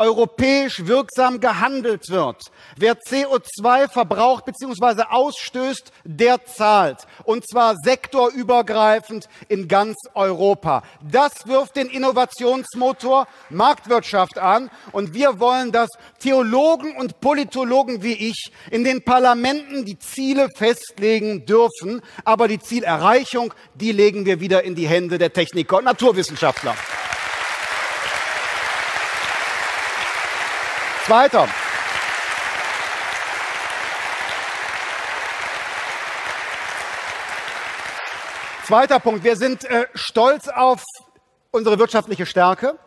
europäisch wirksam gehandelt wird. Wer CO2 verbraucht bzw. ausstößt, der zahlt. Und zwar sektorübergreifend in ganz Europa. Das wirft den Innovationsmotor Marktwirtschaft an. Und wir wollen, dass Theologen und Politologen wie ich in den Parlamenten die Ziele festlegen dürfen. Aber die Zielerreichung, die legen wir wieder in die Hände der Techniker und Naturwissenschaftler. Zweiter. Zweiter Punkt. Wir sind äh, stolz auf unsere wirtschaftliche Stärke.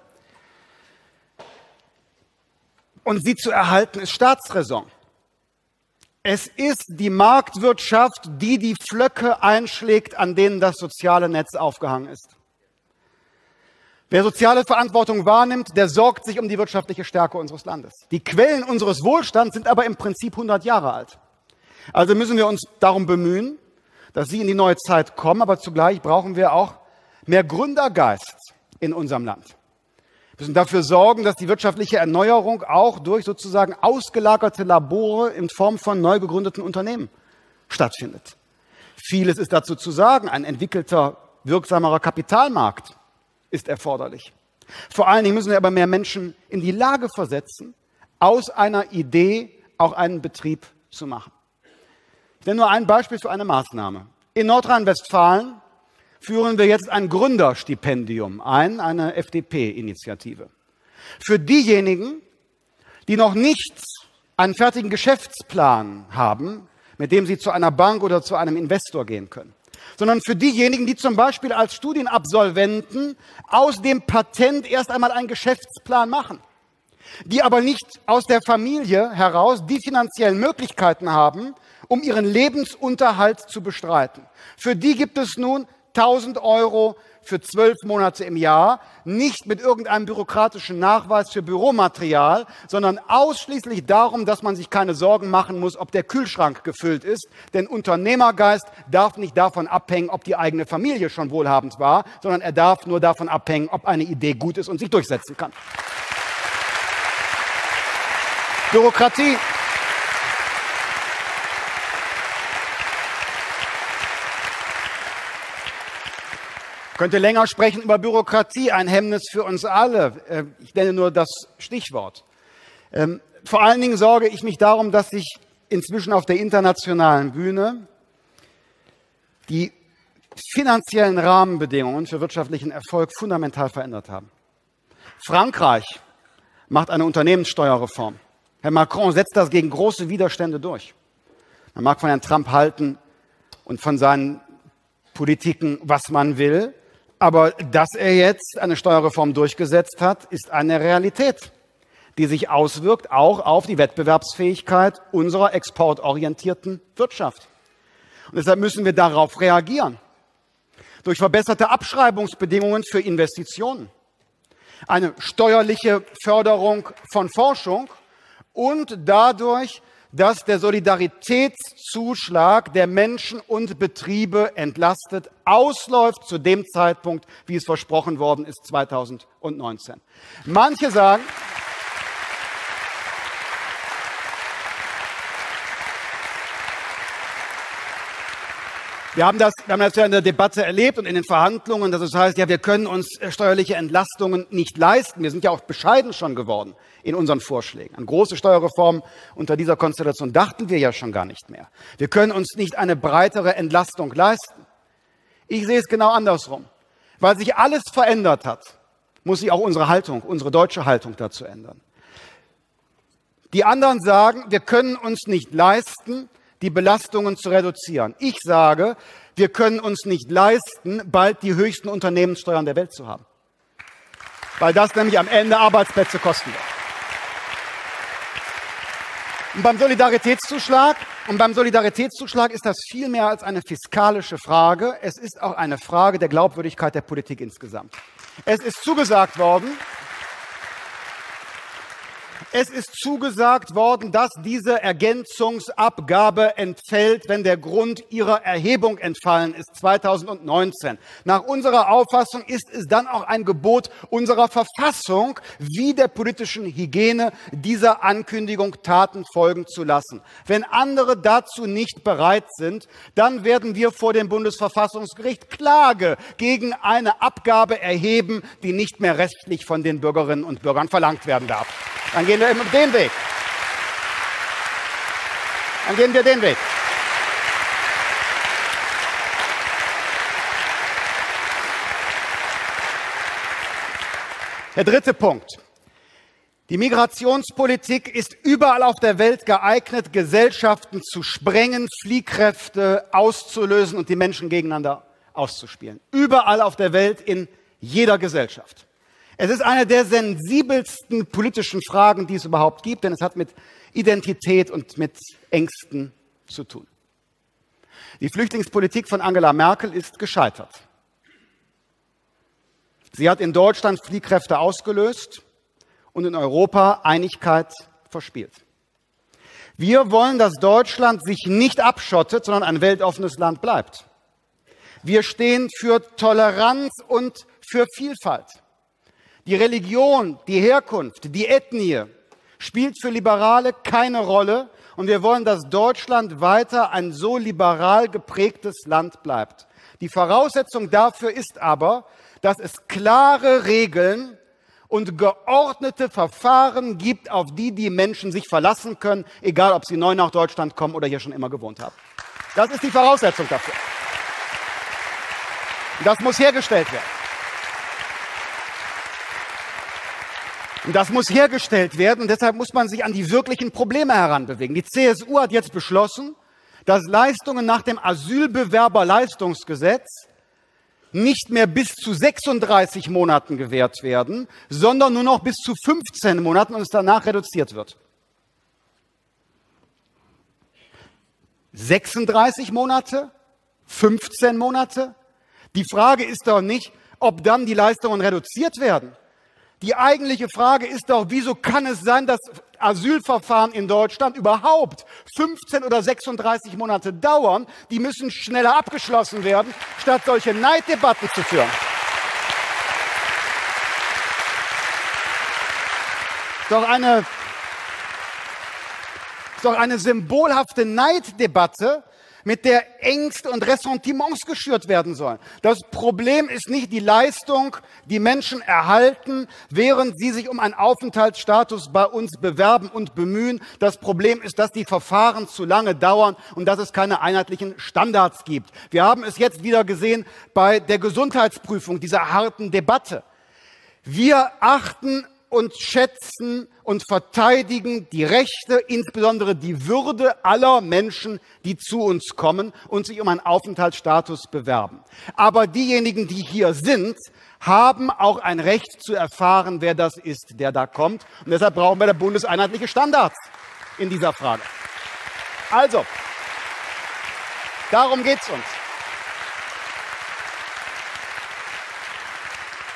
Und sie zu erhalten ist Staatsräson. Es ist die Marktwirtschaft, die die Flöcke einschlägt, an denen das soziale Netz aufgehangen ist. Wer soziale Verantwortung wahrnimmt, der sorgt sich um die wirtschaftliche Stärke unseres Landes. Die Quellen unseres Wohlstands sind aber im Prinzip 100 Jahre alt. Also müssen wir uns darum bemühen, dass sie in die neue Zeit kommen, aber zugleich brauchen wir auch mehr Gründergeist in unserem Land. Wir müssen dafür sorgen, dass die wirtschaftliche Erneuerung auch durch sozusagen ausgelagerte Labore in Form von neu gegründeten Unternehmen stattfindet. Vieles ist dazu zu sagen, ein entwickelter, wirksamerer Kapitalmarkt, ist erforderlich. Vor allen Dingen müssen wir aber mehr Menschen in die Lage versetzen, aus einer Idee auch einen Betrieb zu machen. Ich nenne nur ein Beispiel für eine Maßnahme. In Nordrhein-Westfalen führen wir jetzt ein Gründerstipendium ein, eine FDP-Initiative. Für diejenigen, die noch nicht einen fertigen Geschäftsplan haben, mit dem sie zu einer Bank oder zu einem Investor gehen können sondern für diejenigen, die zum Beispiel als Studienabsolventen aus dem Patent erst einmal einen Geschäftsplan machen, die aber nicht aus der Familie heraus die finanziellen Möglichkeiten haben, um ihren Lebensunterhalt zu bestreiten. Für die gibt es nun 1000 Euro für zwölf Monate im Jahr, nicht mit irgendeinem bürokratischen Nachweis für Büromaterial, sondern ausschließlich darum, dass man sich keine Sorgen machen muss, ob der Kühlschrank gefüllt ist. Denn Unternehmergeist darf nicht davon abhängen, ob die eigene Familie schon wohlhabend war, sondern er darf nur davon abhängen, ob eine Idee gut ist und sich durchsetzen kann. Bürokratie könnte länger sprechen über Bürokratie, ein Hemmnis für uns alle. Äh, ich nenne nur das Stichwort. Ähm, vor allen Dingen sorge ich mich darum, dass sich inzwischen auf der internationalen Bühne die finanziellen Rahmenbedingungen für wirtschaftlichen Erfolg fundamental verändert haben. Frankreich macht eine Unternehmenssteuerreform. Herr Macron setzt das gegen große Widerstände durch. Man mag von Herrn Trump halten und von seinen Politiken, was man will. Aber dass er jetzt eine Steuerreform durchgesetzt hat, ist eine Realität, die sich auswirkt auch auf die Wettbewerbsfähigkeit unserer exportorientierten Wirtschaft. Und deshalb müssen wir darauf reagieren. Durch verbesserte Abschreibungsbedingungen für Investitionen, eine steuerliche Förderung von Forschung und dadurch dass der Solidaritätszuschlag der Menschen und Betriebe entlastet ausläuft zu dem Zeitpunkt, wie es versprochen worden ist, 2019. Manche sagen, Wir haben, das, wir haben das ja in der Debatte erlebt und in den Verhandlungen, dass es heißt, ja, wir können uns äh, steuerliche Entlastungen nicht leisten. Wir sind ja auch bescheiden schon geworden in unseren Vorschlägen. An große Steuerreformen unter dieser Konstellation dachten wir ja schon gar nicht mehr. Wir können uns nicht eine breitere Entlastung leisten. Ich sehe es genau andersrum. Weil sich alles verändert hat, muss sich auch unsere Haltung, unsere deutsche Haltung dazu ändern. Die anderen sagen, wir können uns nicht leisten, die Belastungen zu reduzieren. Ich sage, wir können uns nicht leisten, bald die höchsten Unternehmenssteuern der Welt zu haben. Weil das nämlich am Ende Arbeitsplätze kosten wird. Und beim Solidaritätszuschlag, und beim Solidaritätszuschlag ist das viel mehr als eine fiskalische Frage. Es ist auch eine Frage der Glaubwürdigkeit der Politik insgesamt. Es ist zugesagt worden, es ist zugesagt worden, dass diese Ergänzungsabgabe entfällt, wenn der Grund ihrer Erhebung entfallen ist, 2019. Nach unserer Auffassung ist es dann auch ein Gebot unserer Verfassung, wie der politischen Hygiene dieser Ankündigung Taten folgen zu lassen. Wenn andere dazu nicht bereit sind, dann werden wir vor dem Bundesverfassungsgericht Klage gegen eine Abgabe erheben, die nicht mehr rechtlich von den Bürgerinnen und Bürgern verlangt werden darf. Dann wir den Weg. Dann gehen wir den Weg. Der dritte Punkt. Die Migrationspolitik ist überall auf der Welt geeignet, Gesellschaften zu sprengen, Fliehkräfte auszulösen und die Menschen gegeneinander auszuspielen. Überall auf der Welt, in jeder Gesellschaft. Es ist eine der sensibelsten politischen Fragen, die es überhaupt gibt, denn es hat mit Identität und mit Ängsten zu tun. Die Flüchtlingspolitik von Angela Merkel ist gescheitert. Sie hat in Deutschland Fliehkräfte ausgelöst und in Europa Einigkeit verspielt. Wir wollen, dass Deutschland sich nicht abschottet, sondern ein weltoffenes Land bleibt. Wir stehen für Toleranz und für Vielfalt. Die Religion, die Herkunft, die Ethnie spielt für Liberale keine Rolle. Und wir wollen, dass Deutschland weiter ein so liberal geprägtes Land bleibt. Die Voraussetzung dafür ist aber, dass es klare Regeln und geordnete Verfahren gibt, auf die die Menschen sich verlassen können, egal ob sie neu nach Deutschland kommen oder hier schon immer gewohnt haben. Das ist die Voraussetzung dafür. Das muss hergestellt werden. Und das muss hergestellt werden und deshalb muss man sich an die wirklichen Probleme heranbewegen. Die CSU hat jetzt beschlossen, dass Leistungen nach dem Asylbewerberleistungsgesetz nicht mehr bis zu 36 Monaten gewährt werden, sondern nur noch bis zu 15 Monaten und es danach reduziert wird. 36 Monate? 15 Monate? Die Frage ist doch nicht, ob dann die Leistungen reduziert werden. Die eigentliche Frage ist doch, wieso kann es sein, dass Asylverfahren in Deutschland überhaupt 15 oder 36 Monate dauern? Die müssen schneller abgeschlossen werden, statt solche Neiddebatten zu führen. Doch eine, doch eine symbolhafte Neiddebatte, mit der Ängste und Ressentiments geschürt werden sollen. Das Problem ist nicht die Leistung, die Menschen erhalten, während sie sich um einen Aufenthaltsstatus bei uns bewerben und bemühen. Das Problem ist, dass die Verfahren zu lange dauern und dass es keine einheitlichen Standards gibt. Wir haben es jetzt wieder gesehen bei der Gesundheitsprüfung, dieser harten Debatte. Wir achten und schätzen und verteidigen die Rechte, insbesondere die Würde aller Menschen, die zu uns kommen und sich um einen Aufenthaltsstatus bewerben. Aber diejenigen, die hier sind, haben auch ein Recht zu erfahren, wer das ist, der da kommt. Und deshalb brauchen wir der bundeseinheitliche Standards in dieser Frage. Also, darum geht's uns.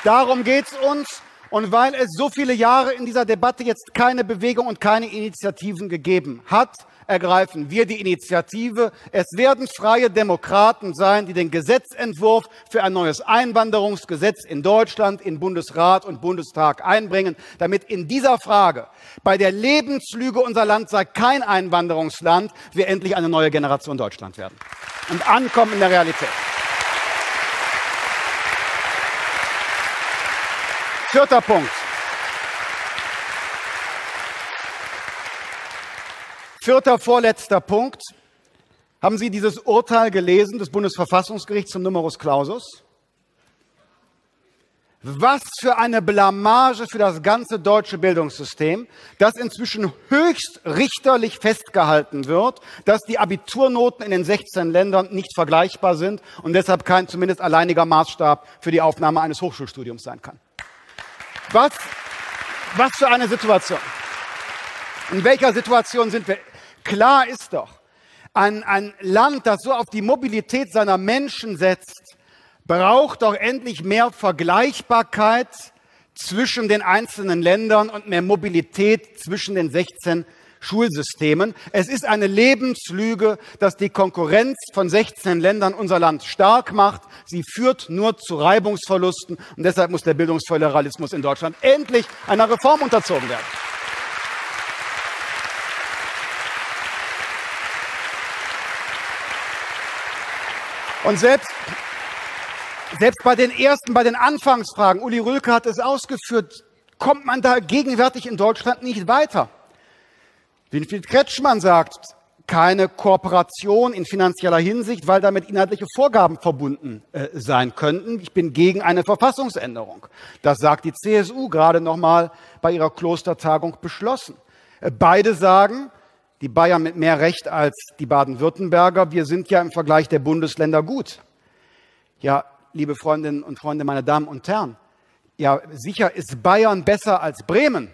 Darum geht's uns. Und weil es so viele Jahre in dieser Debatte jetzt keine Bewegung und keine Initiativen gegeben hat, ergreifen wir die Initiative. Es werden freie Demokraten sein, die den Gesetzentwurf für ein neues Einwanderungsgesetz in Deutschland in Bundesrat und Bundestag einbringen, damit in dieser Frage, bei der Lebenslüge unser Land sei kein Einwanderungsland, wir endlich eine neue Generation Deutschland werden und ankommen in der Realität. Vierter Punkt. Vierter, vorletzter Punkt. Haben Sie dieses Urteil gelesen des Bundesverfassungsgerichts zum Numerus Clausus? Was für eine Blamage für das ganze deutsche Bildungssystem, dass inzwischen höchst richterlich festgehalten wird, dass die Abiturnoten in den 16 Ländern nicht vergleichbar sind und deshalb kein zumindest alleiniger Maßstab für die Aufnahme eines Hochschulstudiums sein kann. Was, was für eine Situation. In welcher Situation sind wir? Klar ist doch, ein, ein Land, das so auf die Mobilität seiner Menschen setzt, braucht doch endlich mehr Vergleichbarkeit zwischen den einzelnen Ländern und mehr Mobilität zwischen den 16 Schulsystemen. Es ist eine Lebenslüge, dass die Konkurrenz von 16 Ländern unser Land stark macht. Sie führt nur zu Reibungsverlusten und deshalb muss der Bildungsföderalismus in Deutschland endlich einer Reform unterzogen werden. Und selbst, selbst bei den ersten, bei den Anfangsfragen, Uli Rülke hat es ausgeführt, kommt man da gegenwärtig in Deutschland nicht weiter. Winfried Kretschmann sagt, keine Kooperation in finanzieller Hinsicht, weil damit inhaltliche Vorgaben verbunden äh, sein könnten. Ich bin gegen eine Verfassungsänderung. Das sagt die CSU gerade noch mal bei ihrer Klostertagung beschlossen. Äh, beide sagen, die Bayern mit mehr Recht als die Baden-Württemberger, wir sind ja im Vergleich der Bundesländer gut. Ja, liebe Freundinnen und Freunde, meine Damen und Herren, ja, sicher ist Bayern besser als Bremen.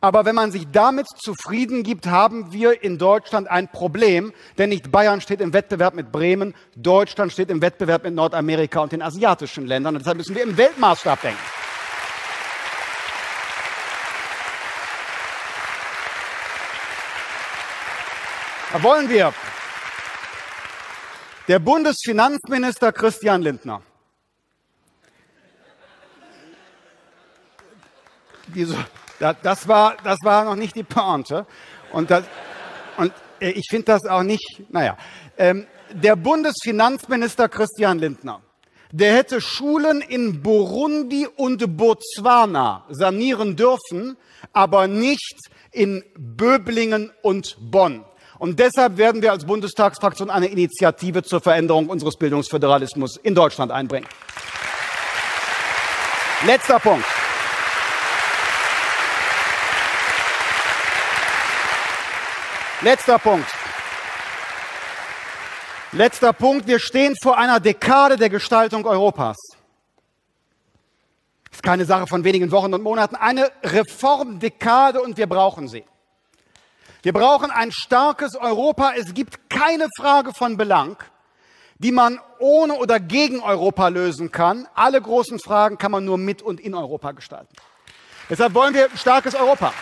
Aber wenn man sich damit zufrieden gibt, haben wir in Deutschland ein Problem, denn nicht Bayern steht im Wettbewerb mit Bremen, Deutschland steht im Wettbewerb mit Nordamerika und den asiatischen Ländern. Und deshalb müssen wir im Weltmaßstab denken. Da wollen wir. Der Bundesfinanzminister Christian Lindner. Wieso? Das war, das war noch nicht die Pointe. Und, das, und äh, ich finde das auch nicht, naja. Ähm, der Bundesfinanzminister Christian Lindner, der hätte Schulen in Burundi und Botswana sanieren dürfen, aber nicht in Böblingen und Bonn. Und deshalb werden wir als Bundestagsfraktion eine Initiative zur Veränderung unseres Bildungsföderalismus in Deutschland einbringen. Letzter Punkt. Letzter Punkt. Letzter Punkt. Wir stehen vor einer Dekade der Gestaltung Europas. Das ist keine Sache von wenigen Wochen und Monaten. Eine Reformdekade und wir brauchen sie. Wir brauchen ein starkes Europa. Es gibt keine Frage von Belang, die man ohne oder gegen Europa lösen kann. Alle großen Fragen kann man nur mit und in Europa gestalten. Deshalb wollen wir ein starkes Europa.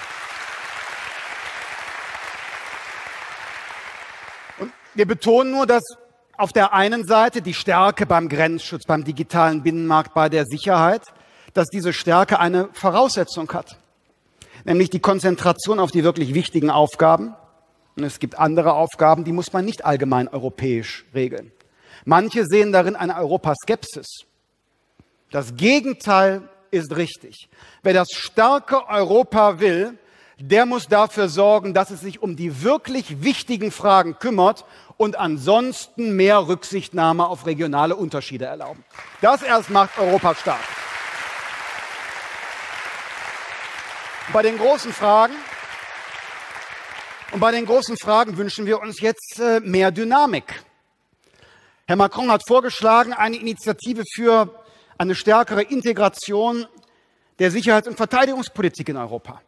Wir betonen nur, dass auf der einen Seite die Stärke beim Grenzschutz, beim digitalen Binnenmarkt, bei der Sicherheit, dass diese Stärke eine Voraussetzung hat, nämlich die Konzentration auf die wirklich wichtigen Aufgaben. Und es gibt andere Aufgaben, die muss man nicht allgemein europäisch regeln. Manche sehen darin eine Europaskepsis. Das Gegenteil ist richtig. Wer das starke Europa will, der muss dafür sorgen, dass es sich um die wirklich wichtigen Fragen kümmert und ansonsten mehr Rücksichtnahme auf regionale Unterschiede erlauben. Das erst macht Europa stark. Bei den großen Fragen und bei den großen Fragen wünschen wir uns jetzt äh, mehr Dynamik. Herr Macron hat vorgeschlagen, eine Initiative für eine stärkere Integration der Sicherheits- und Verteidigungspolitik in Europa.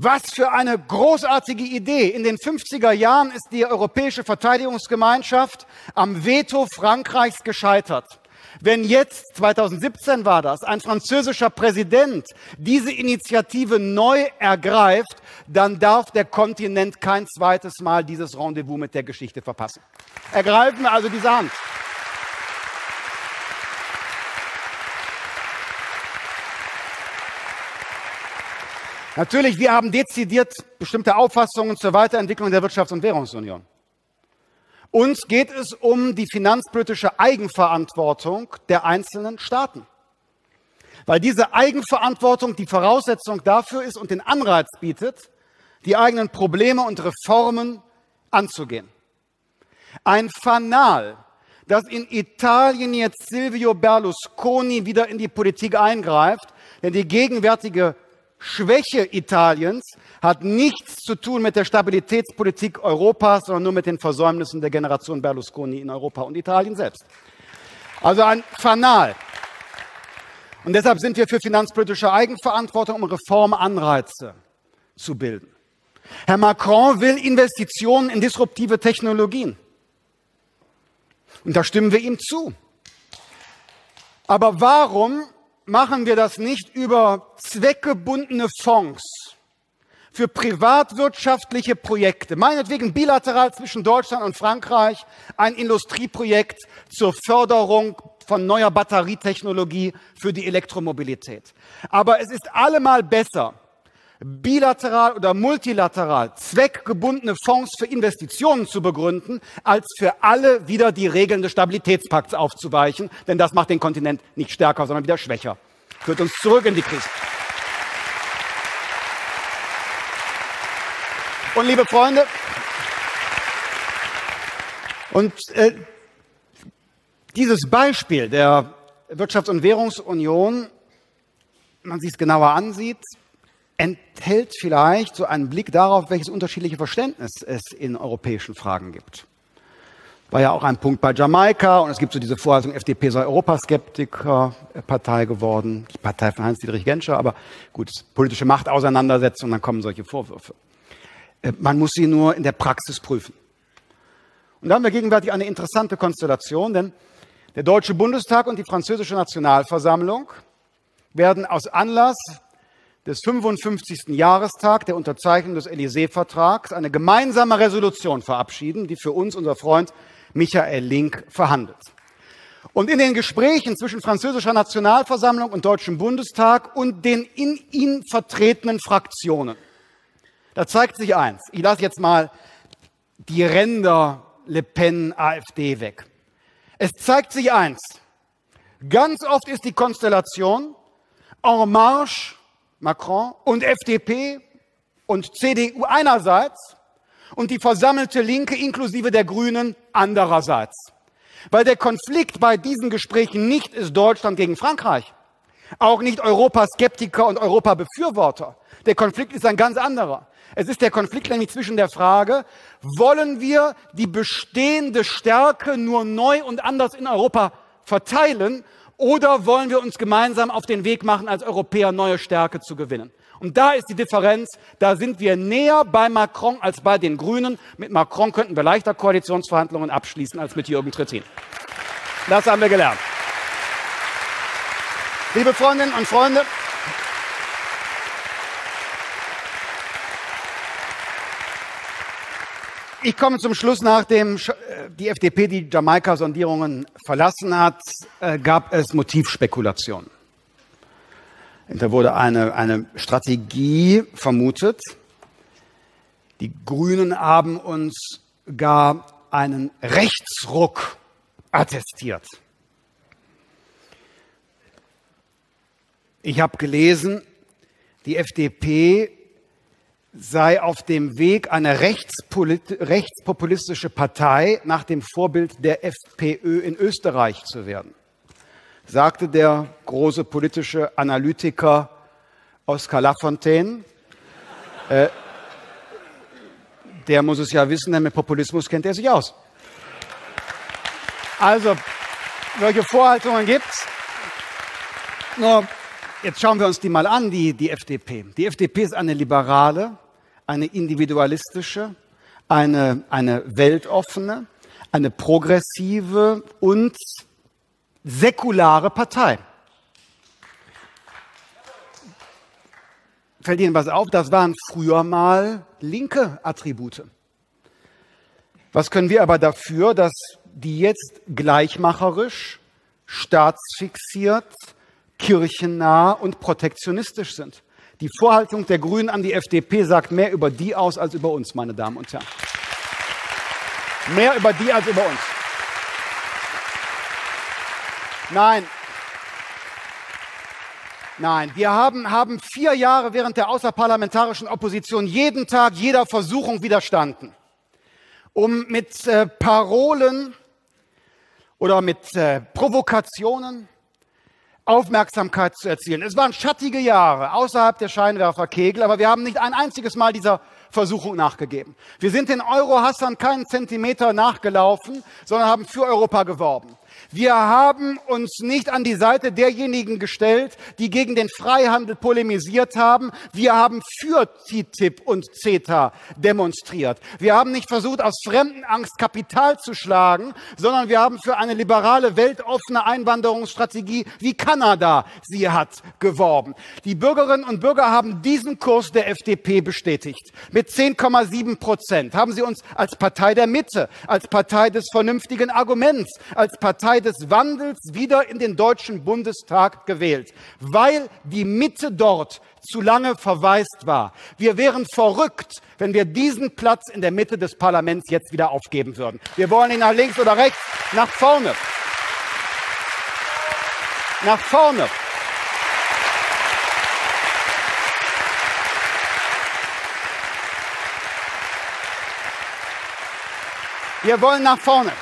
Was für eine großartige Idee. In den 50er Jahren ist die europäische Verteidigungsgemeinschaft am Veto Frankreichs gescheitert. Wenn jetzt, 2017 war das, ein französischer Präsident diese Initiative neu ergreift, dann darf der Kontinent kein zweites Mal dieses Rendezvous mit der Geschichte verpassen. Ergreifen wir also diese Hand. Natürlich, wir haben dezidiert bestimmte Auffassungen zur Weiterentwicklung der Wirtschafts- und Währungsunion. Uns geht es um die finanzpolitische Eigenverantwortung der einzelnen Staaten. Weil diese Eigenverantwortung die Voraussetzung dafür ist und den Anreiz bietet, die eigenen Probleme und Reformen anzugehen. Ein Fanal, dass in Italien jetzt Silvio Berlusconi wieder in die Politik eingreift, denn die gegenwärtige Schwäche Italiens hat nichts zu tun mit der Stabilitätspolitik Europas, sondern nur mit den Versäumnissen der Generation Berlusconi in Europa und Italien selbst. Also ein Fanal. Und deshalb sind wir für finanzpolitische Eigenverantwortung, um Reformanreize zu bilden. Herr Macron will Investitionen in disruptive Technologien. Und da stimmen wir ihm zu. Aber warum machen wir das nicht über zweckgebundene Fonds für privatwirtschaftliche Projekte, meinetwegen bilateral zwischen Deutschland und Frankreich, ein Industrieprojekt zur Förderung von neuer Batterietechnologie für die Elektromobilität. Aber es ist allemal besser, bilateral oder multilateral zweckgebundene Fonds für Investitionen zu begründen, als für alle wieder die Regeln des Stabilitätspakts aufzuweichen, denn das macht den Kontinent nicht stärker, sondern wieder schwächer, führt uns zurück in die Krise. Und liebe Freunde, und äh, dieses Beispiel der Wirtschafts- und Währungsunion, wenn man sich es genauer ansieht, enthält vielleicht so einen Blick darauf, welches unterschiedliche Verständnis es in europäischen Fragen gibt. War ja auch ein Punkt bei Jamaika und es gibt so diese Vorhaltung, FDP sei Europaskeptiker-Partei geworden, die Partei von Heinz-Dietrich Genscher, aber gut, politische Machtauseinandersetzung, dann kommen solche Vorwürfe. Äh, man muss sie nur in der Praxis prüfen. Und da haben wir gegenwärtig eine interessante Konstellation, denn der Deutsche Bundestag und die französische Nationalversammlung werden aus Anlass des 55. Jahrestag der Unterzeichnung des Élysée-Vertrags eine gemeinsame Resolution verabschieden, die für uns unser Freund Michael Link verhandelt. Und in den Gesprächen zwischen französischer Nationalversammlung und Deutschem Bundestag und den in ihn vertretenen Fraktionen, da zeigt sich eins. Ich lasse jetzt mal die Ränder Le Pen AfD weg. Es zeigt sich eins. Ganz oft ist die Konstellation En Marche Macron und FDP und CDU einerseits und die versammelte Linke inklusive der Grünen andererseits. Weil der Konflikt bei diesen Gesprächen nicht ist Deutschland gegen Frankreich, auch nicht Europaskeptiker und Europabefürworter. Der Konflikt ist ein ganz anderer. Es ist der Konflikt nämlich zwischen der Frage, wollen wir die bestehende Stärke nur neu und anders in Europa verteilen oder wollen wir uns gemeinsam auf den Weg machen, als Europäer neue Stärke zu gewinnen? Und da ist die Differenz. Da sind wir näher bei Macron als bei den Grünen. Mit Macron könnten wir leichter Koalitionsverhandlungen abschließen als mit Jürgen Trittin. Das haben wir gelernt. Liebe Freundinnen und Freunde, Ich komme zum Schluss, nachdem äh, die FDP die Jamaika-Sondierungen verlassen hat, äh, gab es Motivspekulationen. Da wurde eine, eine Strategie vermutet. Die Grünen haben uns gar einen Rechtsruck attestiert. Ich habe gelesen, die FDP sei auf dem Weg, eine rechtspopulistische Partei nach dem Vorbild der FPÖ in Österreich zu werden, sagte der große politische Analytiker Oskar Lafontaine. Äh, der muss es ja wissen, denn mit Populismus kennt er sich aus. Also, welche Vorhaltungen gibt es? Nur, jetzt schauen wir uns die mal an, die, die FDP. Die FDP ist eine liberale, eine individualistische, eine, eine weltoffene, eine progressive und säkulare Partei. Fällt Ihnen was auf? Das waren früher mal linke Attribute. Was können wir aber dafür, dass die jetzt gleichmacherisch, staatsfixiert, kirchennah und protektionistisch sind? Die Vorhaltung der Grünen an die FDP sagt mehr über die aus als über uns, meine Damen und Herren. Mehr über die als über uns. Nein. Nein, wir haben, haben vier Jahre während der außerparlamentarischen Opposition jeden Tag jeder Versuchung widerstanden, um mit äh, Parolen oder mit äh, Provokationen Aufmerksamkeit zu erzielen. Es waren schattige Jahre außerhalb der Scheinwerferkegel, aber wir haben nicht ein einziges Mal dieser Versuchung nachgegeben. Wir sind den Euro-Hassern keinen Zentimeter nachgelaufen, sondern haben für Europa geworben. Wir haben uns nicht an die Seite derjenigen gestellt, die gegen den Freihandel polemisiert haben. Wir haben für TTIP und CETA demonstriert. Wir haben nicht versucht, aus Fremdenangst Kapital zu schlagen, sondern wir haben für eine liberale, weltoffene Einwanderungsstrategie, wie Kanada sie hat, geworben. Die Bürgerinnen und Bürger haben diesen Kurs der FDP bestätigt. Mit 10,7 Prozent haben sie uns als Partei der Mitte, als Partei des vernünftigen Arguments, als Partei Partei des Wandels wieder in den Deutschen Bundestag gewählt, weil die Mitte dort zu lange verwaist war. Wir wären verrückt, wenn wir diesen Platz in der Mitte des Parlaments jetzt wieder aufgeben würden. Wir wollen ihn nach links oder rechts, nach vorne. Nach vorne. Wir wollen nach vorne.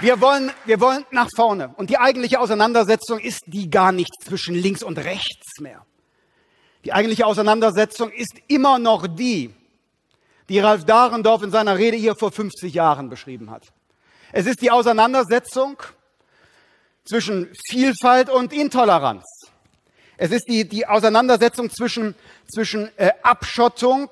Wir wollen, wir wollen nach vorne. Und die eigentliche Auseinandersetzung ist die gar nicht zwischen links und rechts mehr. Die eigentliche Auseinandersetzung ist immer noch die, die Ralf Dahrendorf in seiner Rede hier vor 50 Jahren beschrieben hat. Es ist die Auseinandersetzung zwischen Vielfalt und Intoleranz. Es ist die, die Auseinandersetzung zwischen, zwischen äh, Abschottung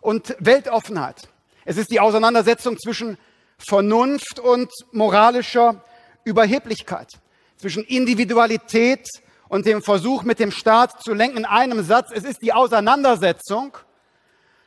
und Weltoffenheit. Es ist die Auseinandersetzung zwischen Vernunft und moralischer Überheblichkeit, zwischen Individualität und dem Versuch, mit dem Staat zu lenken in einem Satz. Es ist die Auseinandersetzung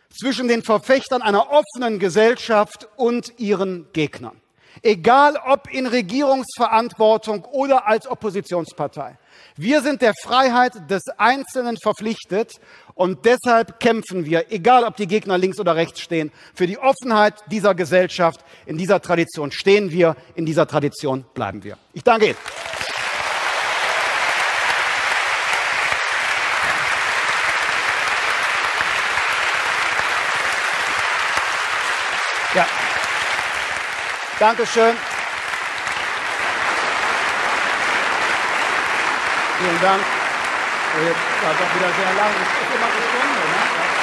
zwischen den Verfechtern einer offenen Gesellschaft und ihren Gegnern. Egal ob in Regierungsverantwortung oder als Oppositionspartei. Wir sind der Freiheit des Einzelnen verpflichtet und deshalb kämpfen wir, egal ob die Gegner links oder rechts stehen, für die Offenheit dieser Gesellschaft. In dieser Tradition stehen wir, in dieser Tradition bleiben wir. Ich danke Ihnen. Dankeschön. Vielen Dank. Jetzt war doch wieder sehr lang. Es ist immer eine Stunde, ne?